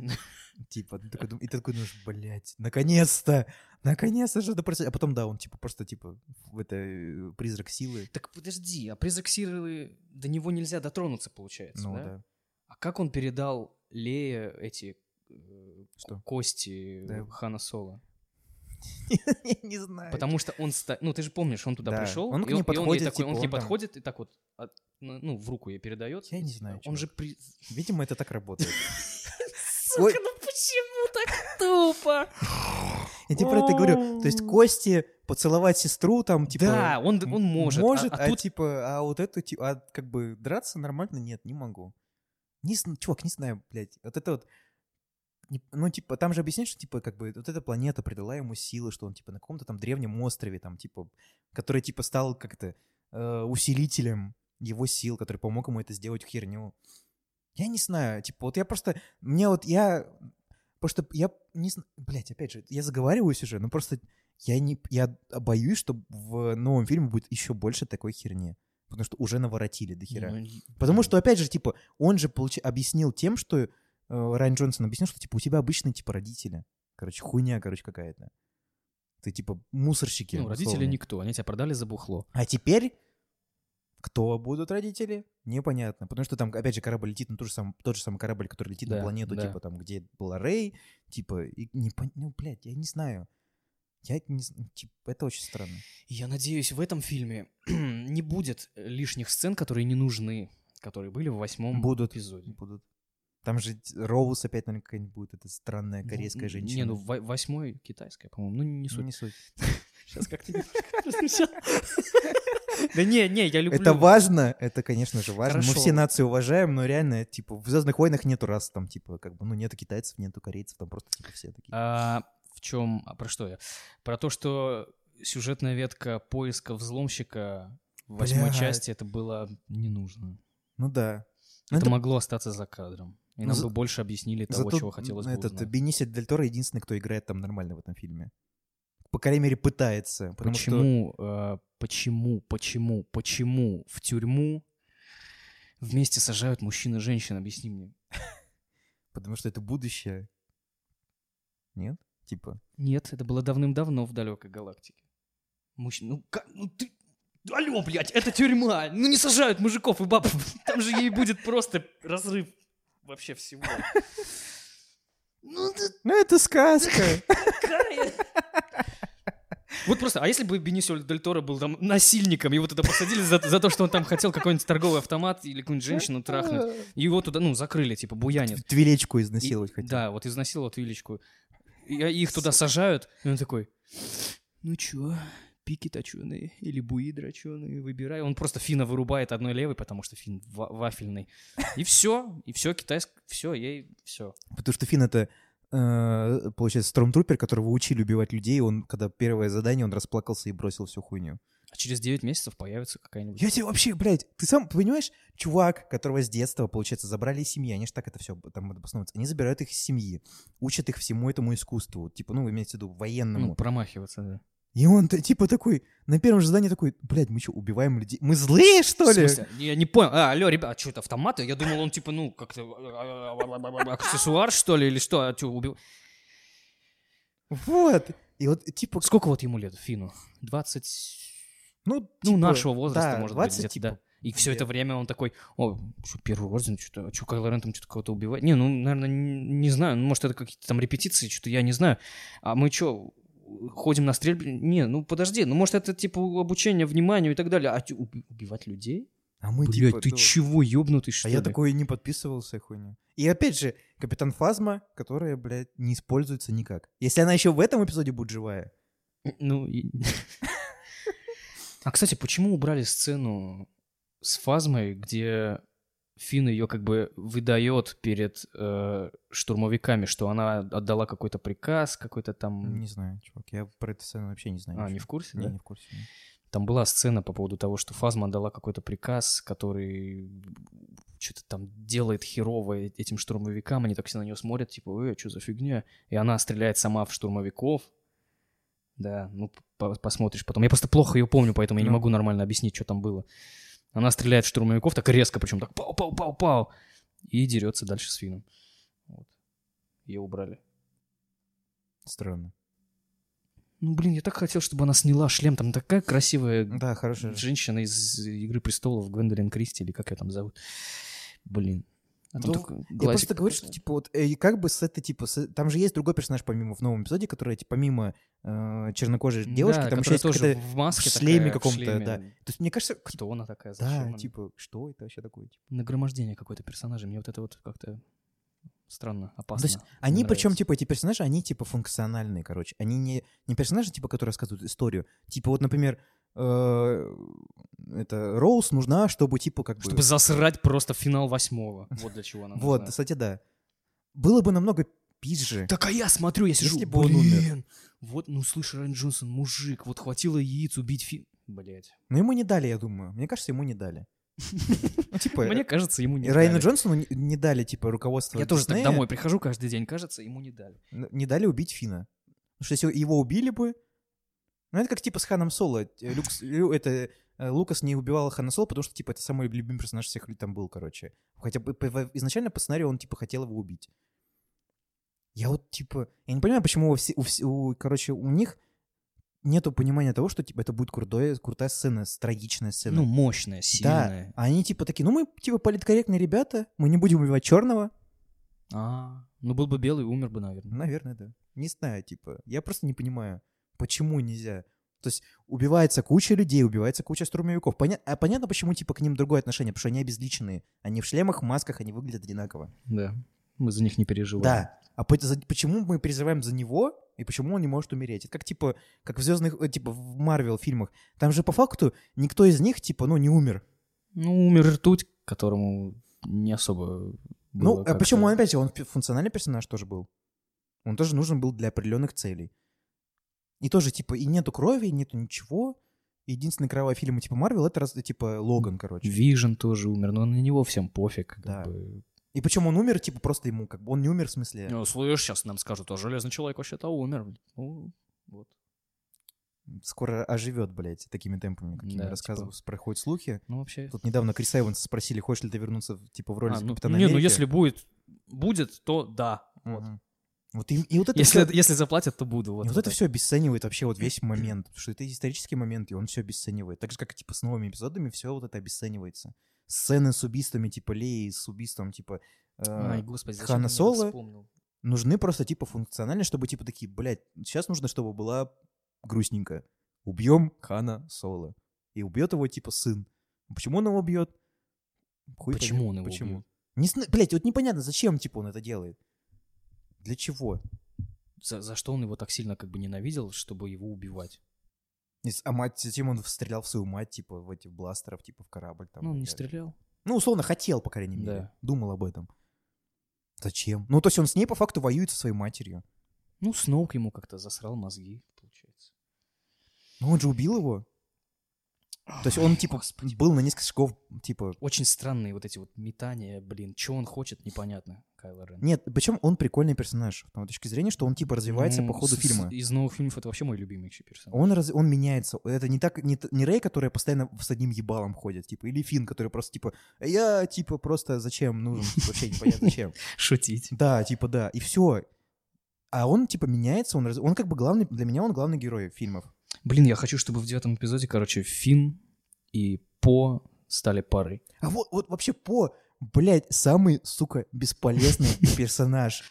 Типа, и ты такой думаешь, блядь, наконец-то! Наконец-то что-то произошло. А потом, да, он, типа, просто, типа, в это э, призрак силы. Так подожди, а призрак Сиры, до него нельзя дотронуться, получается, Ну, да? А как он передал Лее эти э, кости. Хана Соло? Не знаю. Потому что он, ну ты же помнишь, он туда Да. пришел, Он к ней подходит, он типа, к ней он там- подходит и так вот, от- ну, ну, в руку ей передает. Я не знаю, Он же. Видимо, это так работает. Сука, ну почему так тупо? Я тебе про это говорю. То есть Кости поцеловать сестру там, типа... Да, он, он может. а- Может, а, а, тут типа, а вот эту, типа, а как бы драться нормально? Нет, не могу. Не, чувак, не знаю, блядь. Вот это вот... Ну, типа, там же объясняют, что, типа, как бы, вот эта планета придала ему силы, что он, типа, на каком-то там древнем острове, там, типа, который, типа, стал как-то э, усилителем его сил, который помог ему это сделать херню. Я не знаю, типа, вот я просто... Мне вот, я... Просто я не знаю... Блядь, опять же, я заговариваюсь уже, но просто я не... Я боюсь, что в новом фильме будет еще больше такой херни. Потому что уже наворотили до хера. Ну, Потому что, опять же, типа, он же получ- объяснил тем, что Райан Джонсон объяснил, что, типа, у тебя обычные, типа, родители. Короче, хуйня, короче, какая-то. Ты, типа, мусорщики. Ну, родители условно. никто, они тебя продали за бухло. А теперь кто будут родители? Непонятно. Потому что там, опять же, корабль летит на тот же самый, тот же самый корабль, который летит на Да, планету, да. типа, там, где была Рэй, типа, и не Ну, блядь, я не знаю. Я не знаю. Типа, это очень странно. Я надеюсь, в этом фильме не будет лишних сцен, которые не нужны, которые были в восьмом Будут. эпизоде. Будут. Там же Роуз опять, наверное, какая-нибудь будет. Это странная Ну, корейская н- женщина. Не, ну во- восьмой китайская, по-моему. Ну, не Ну, суть. не суть. Сейчас как-то немножко Да не, не, я люблю. Это важно, это, конечно же, важно. Мы все нации уважаем, но реально, типа, в Звездных войнах нету рас, там, типа, как бы, ну, нету китайцев, нету корейцев, там просто, типа, все такие. А, в чем, а про что я? Про то, что сюжетная ветка поиска взломщика в восьмой части это было не нужно. Ну да. Ну, Это это- могло остаться за кадром. И Ну, нам за- бы больше объяснили того, чего хотелось бы этот узнать. Бенисио Дель Торо единственный, кто играет там нормально в этом фильме. По крайней мере, пытается. Потому что Почему, э, почему, почему, почему в тюрьму вместе сажают мужчин и женщин? Объясни мне. Потому что это будущее. Нет? Типа. Нет, это было давным-давно в далекой галактике. Мужчин... Ну, как... ну ты... Алло, блядь, это тюрьма! Ну не сажают мужиков и баб. Там же ей будет просто разрыв вообще всего. Ну Ну, это сказка. какая? Вот просто, а если бы Бенисио Дель Торо был там насильником, его туда посадили за, за то, что он там хотел какой-нибудь торговый автомат или какую-нибудь женщину трахнуть, его туда, ну, закрыли, типа, буянит. Твилечку И- изнасиловать хотел. Да, вот изнасиловал Твилечку. И их туда сажают, и он такой, ну чё, пики точеные или буи дроченые, выбирай. Он просто Фина вырубает одной левой, потому что Фин ва- вафельный. И все, и все, китайск, все, ей все. Потому что Финн это, э, получается, стромтрупер, которого учили убивать людей. Он, когда первое задание, он расплакался и бросил всю хуйню. А через 9 месяцев появится какая-нибудь... Я тебе вообще, блядь, ты сам понимаешь, чувак, которого с детства, получается, забрали из семьи, они же так это все там обосновываются, они забирают их из семьи, учат их всему этому искусству, типа, ну, имеется в виду, военному. Ну, промахиваться, да. И он типа такой, на первом же задании такой, блядь, мы что, убиваем людей? Мы злые, что В ли? смысле? Я не понял. А, алло, ребят, а что это автоматы? Я думал, он типа, ну, как-то а, аксессуар, что ли, или что? А чё, убил? Вот. И вот, типа, Сколько вот ему лет, Фину? 20... ну, Ну, типа, нашего возраста, да, может 20, быть, типа, да. И все это время он такой, о, что, первый орден, что-то, а что, Кайло Рен там что-то кого-то убивает? Не, ну, наверное, не, не знаю, ну, может, это какие-то там репетиции, что-то я не знаю. А мы что, ходим на стрельбе? Не, ну, подожди, ну, может, это, типа, обучение вниманию и так далее. А убивать людей? А мы, Блять, типа, ты ну, чего, ёбнутый, что А я ли? такой не подписывался, хуйня. И опять же, Капитан Фазма, которая, блядь, не используется никак. Если она еще в этом эпизоде будет живая. Ну, и- А, кстати, почему убрали сцену с Фазмой, где Финн ее как бы выдает перед э, штурмовиками, что она отдала какой-то приказ, какой-то там... Не знаю, чувак, я про эту сцену вообще не знаю. А, ничего. не в курсе, Не, да? не в курсе. не. Там была сцена по поводу того, что Фазма отдала какой-то приказ, который что-то там делает херово этим штурмовикам, они так все на нее смотрят, типа, э, что за фигня? И она стреляет сама в штурмовиков. Да, ну по- посмотришь потом. Я просто плохо ее помню, поэтому я не Ну. могу нормально объяснить, что там было. Она стреляет в штурмовиков так резко, причем так пау-пау-пау-пау, и дерется дальше с Фином. Вот. Ее убрали. Странно. Ну, блин, я так хотел, чтобы она сняла шлем. Там такая красивая Да, хорошая. женщина из «Игры престолов», Гвендолин Кристи, или как ее там зовут. Блин. А Ну, такой Я просто говорю, что, типа, вот, э, и как бы с этой, типа, с- там же есть другой персонаж, помимо в новом эпизоде, который, типа, помимо э, чернокожей девушки, Да, там еще есть тоже в маске в шлеме каком-то, да. То есть, мне кажется, типа, Кто она такая? Зачем да, типа, что это вообще такое? Типа? Нагромождение какой-то персонажа. Мне вот это вот как-то странно, опасно. То есть они, причем, типа, эти персонажи, они, типа, функциональные, короче. Они не, не персонажи, типа, которые рассказывают историю. Типа, вот, например, это Роуз нужна, чтобы, типа, как бы... Чтобы засрать просто финал восьмого. Вот для чего она Вот, нужна. кстати, да. Было бы намного пизже. Так а я смотрю, я сижу, Если бы он умер. блин, вот, ну слышь, Райан Джонсон, мужик, вот хватило яиц убить Фин... Блять. Но ему не дали, я думаю. Мне кажется, ему не дали. Ну, типа, Мне кажется, ему не Райану. Джонсону не- дали, типа, руководство Я тоже так домой прихожу каждый день, кажется, ему не дали. Не дали убить Фина. Потому что если его убили бы... Ну, это как, типа, с Ханом Соло. Э, Люк, С- Лю- это э, Лукас не убивал Хана Соло, потому что, типа, это самый любимый персонаж всех там был, короче. Хотя бы изначально по сценарию он, типа, хотел его убить. Я вот, типа, я не понимаю, почему у, все, у, у, короче, у них нету понимания того, что, типа, это будет крутое, крутая сцена, трагичная сцена. Ну, мощная, сильная. Да, а они, типа, такие, ну, мы, типа, политкорректные ребята, мы не будем убивать черного. А, ну был бы белый, умер бы, наверное. Наверное, да. Не знаю, типа, я просто не понимаю, почему нельзя. То есть убивается куча людей, убивается куча штурмовиков. Поня- а понятно, почему, типа, к ним другое отношение, потому что они обезличенные. Они в шлемах, масках, они выглядят одинаково. Да. Мы за них не переживаем. Да. А по- за- почему мы переживаем за него, и почему он не может умереть? Это как, типа, как в звездных, э, типа, в Марвел фильмах. Там же по факту никто из них, типа, ну, не умер. Ну, умер ртуть, которому не особо Ну, было а как-то- почему он опять же, он функциональный персонаж тоже был. Он тоже нужен был для определенных целей. И тоже, типа, и нету крови, и нету ничего. Единственный кровавый фильм, типа, Марвел, это, раз, типа, Логан, короче. Вижен тоже умер, но на него всем пофиг. как Да. бы. И причем он умер, типа, просто ему, как бы, он не умер в смысле. Ну, слышь, сейчас нам скажут, а Железный Человек вообще-то умер. Ну, вот. Скоро оживет, блядь, такими темпами, какими Да, рассказывают, типа. проходят слухи. Ну, вообще... Тут недавно Крис Эванса спросили, хочешь ли ты вернуться, в- типа, в роли А, ну, Капитана не, ну если будет, будет, то да. Вот. Мгм. Вот и, и вот это Если, всё- если заплатят, то буду. И Вот, вот, вот это все обесценивает вообще вот весь момент, потому что это исторический момент, и он все обесценивает. Так же, как и типа с новыми эпизодами, все вот это обесценивается. Сцены с убийствами типа Леи, с убийством типа э, Ай, господи, зачем Хана Соло. нужны просто типа функционально, чтобы типа такие, блядь, сейчас нужно, чтобы была грустненько. Убьем Хана Соло. И убьет его типа сын. Почему он его убьет? Хуй Почему он его Почему? убьет? Не Блядь, вот непонятно, зачем типа он это делает. Для чего? За, за что он его так сильно как бы ненавидел, чтобы его убивать? А мать, затем он стрелял в свою мать, типа, в этих бластеров, типа, в корабль. Там, ну, он не так стрелял. Ну, условно, хотел, по крайней мере. Да. Думал об этом. Зачем? Ну, то есть он с ней, по факту, воюет со своей матерью. Ну, Сноук ему как-то засрал мозги, получается. Но он же убил его. То есть он, типа, Господи. был на несколько шагов, типа... Очень странные вот эти вот метания, блин. Что он хочет, непонятно, Кайло Рен. Нет, причем он прикольный персонаж. С точки зрения, что он, типа, развивается Ну, по ходу с- фильма. Из новых фильмов это вообще мой любимый вообще персонаж. Он, раз... он меняется. Это не так, не, не Рэй, которая постоянно с одним ебалом ходит, типа, или Финн, который просто, типа, я, типа, просто зачем нужен, типа, вообще непонятно зачем. Шутить. Да, типа, да, и все. А он, типа, меняется, он, раз- он как бы главный, для меня он главный герой фильмов. Блин, я хочу, чтобы в девятом эпизоде, короче, Финн и По стали парой. А вот, вот вообще по, блядь, самый, сука, бесполезный персонаж.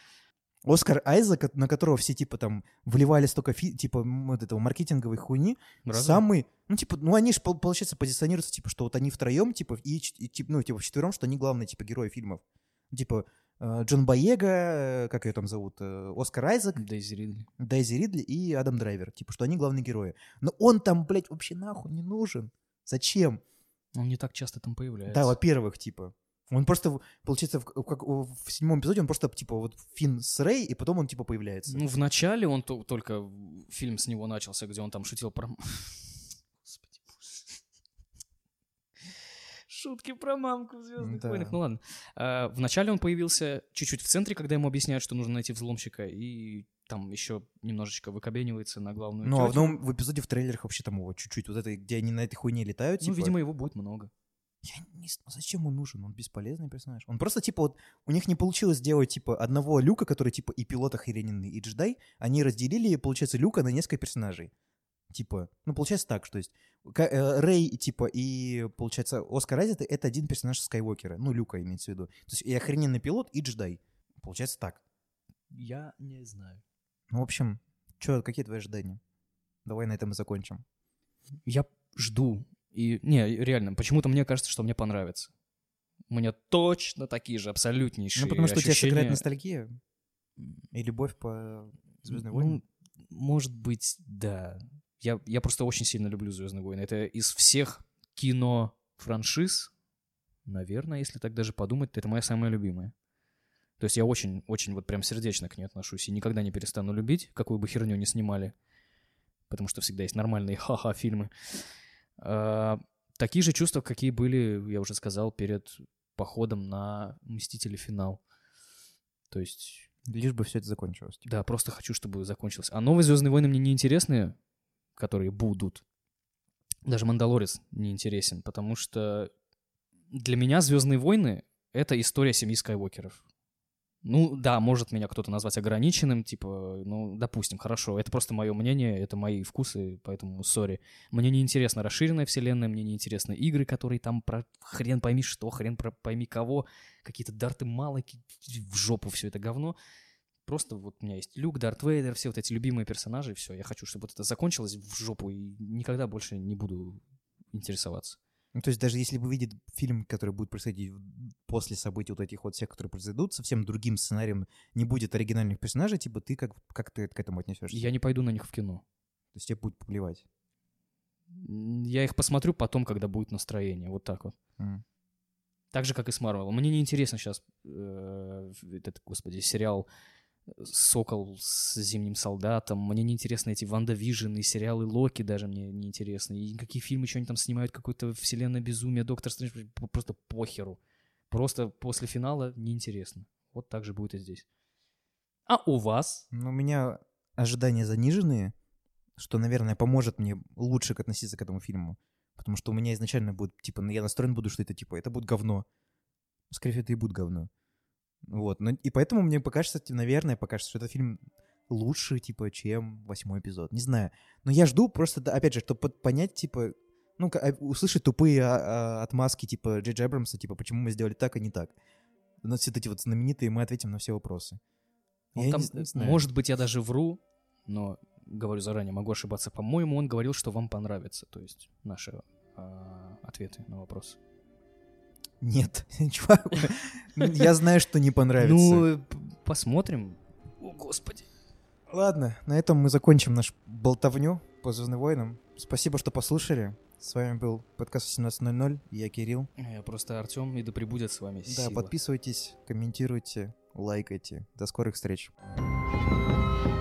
Оскар Айзек, на которого все, типа, там, вливали столько, фи- типа, вот этого маркетинговой хуйни, Разве? самый, ну, типа, ну, они же, получается, позиционируются, типа, что вот они втроем, типа, и, и, типа, ну, типа, вчетвером, что они главные, типа, герои фильмов. Типа, Джон Боега, э, как ее там зовут, э, Оскар Айзек, Дейзи Ридли. Дейзи Ридли и Адам Драйвер. Типа, что они главные герои. Но он там, блядь, вообще нахуй не нужен. Зачем? Он не так часто там появляется. Да, во-первых, типа. Он просто, получается, в, как в седьмом эпизоде он просто, типа, вот Финн с Рэй, и потом он, типа, появляется. Ну, в начале он то- только фильм с него начался, где он там шутил про... Господи боже. Шутки про мамку в Звездных Да. войнах. Ну ладно. А, в начале он появился чуть-чуть в центре, когда ему объясняют, что нужно найти взломщика, и там еще немножечко выкобенивается на главную Ну, а в, новом, в эпизоде в трейлерах вообще там его чуть-чуть, вот это, где они на этой хуйне летают, Ну, типа. видимо, его будет много. Я не знаю, зачем он нужен? Он бесполезный персонаж. Он просто, типа, вот, у них не получилось сделать, типа, одного Люка, который, типа, и пилот охрененный, и джедай. Они разделили, получается, Люка на несколько персонажей. Типа, ну, получается так, что есть э, Рэй, типа, и, получается, Оскар Айзек — это один персонаж Скайуокера. Ну, Люка имеется в виду. То есть и охрененный пилот, и джедай. Получается так. Я не знаю. Ну, в общем, чё, какие твои ожидания? Давай на этом и закончим. Я жду. И, не, реально, почему-то мне кажется, что мне понравится. У меня точно такие же абсолютнейшие Ну, потому что у тебя ощущения. сыграет ностальгия и любовь по Звездным войнам. Ну, может быть, да. Я, я просто очень сильно люблю Звездные войны. Это из всех кино-франшиз, наверное, если так даже подумать, то это моя самая любимая. То есть я очень, очень вот прям сердечно к ней отношусь и никогда не перестану любить, какую бы херню ни снимали. Потому что всегда есть нормальные ха-ха фильмы. А, такие же чувства, какие были, я уже сказал, перед походом на Мстители финал. То есть Лишь бы все это закончилось. типа. да, просто хочу, чтобы закончилось. А новые Звездные войны мне не интересны, которые будут. даже Мандалорец не интересен, потому что для меня Звездные войны это история семьи Скайуокеров. Ну, да, может меня кто-то назвать ограниченным, типа, ну, допустим, хорошо, это просто мое мнение, это мои вкусы, поэтому сори. Мне не интересна расширенная вселенная, мне не интересны игры, которые там про хрен пойми что, хрен про пойми кого, какие-то дарты малые, в жопу все это говно. Просто вот у меня есть Люк, Дарт Вейдер, все вот эти любимые персонажи, и все. Я хочу, чтобы вот это закончилось в жопу, и никогда больше не буду интересоваться. Ну, то есть даже если вы видите фильм, который будет происходить после событий вот этих вот всех, которые произойдут, совсем другим сценарием, не будет оригинальных персонажей, типа ты как, как ты к этому отнесешься? Я не пойду на них в кино. То есть тебе будет плевать? Я их посмотрю потом, когда будет настроение, вот так вот. Mm. Так же, как и с Марвелом. Мне не интересно сейчас э, этот, господи, сериал Сокол с Зимним солдатом. Мне не интересны эти WandaVision и сериалы Локи даже мне не интересны. И какие фильмы еще они там снимают, какое-то вселенная безумие, Доктор Стрэндж, просто похеру. Просто после финала неинтересно. Вот так же будет и здесь. А у вас? Ну, у меня ожидания заниженные, что, наверное, поможет мне лучше относиться к этому фильму. Потому что у меня изначально будет, типа, я настроен буду, что это, типа, это будет говно. Скорее всего, это и будет говно. Вот, ну, и поэтому мне покажется, наверное, покажется, что этот фильм лучше, типа, чем восьмой эпизод. Не знаю. Но я жду просто, опять же, чтобы понять, типа, ну, а, услышать тупые а, а, отмазки, типа, Джей Эбрамса, типа, почему мы сделали так, а не так. У нас все эти вот знаменитые, мы ответим на все вопросы. Ну, я там, не, не знаю. Может быть, я даже вру, но говорю заранее, могу ошибаться. По-моему, он говорил, что вам понравится, то есть наши э, ответы на вопросы. Нет, чувак, я знаю, что не понравится. Ну, посмотрим. О, господи. Ладно, на этом мы закончим наш болтовню по Звездным войнам. Спасибо, что послушали. С вами был подкаст 18.00, я Кирилл. Я просто Артем, и да пребудет с вами Да, подписывайтесь, комментируйте, лайкайте. До скорых встреч. thank you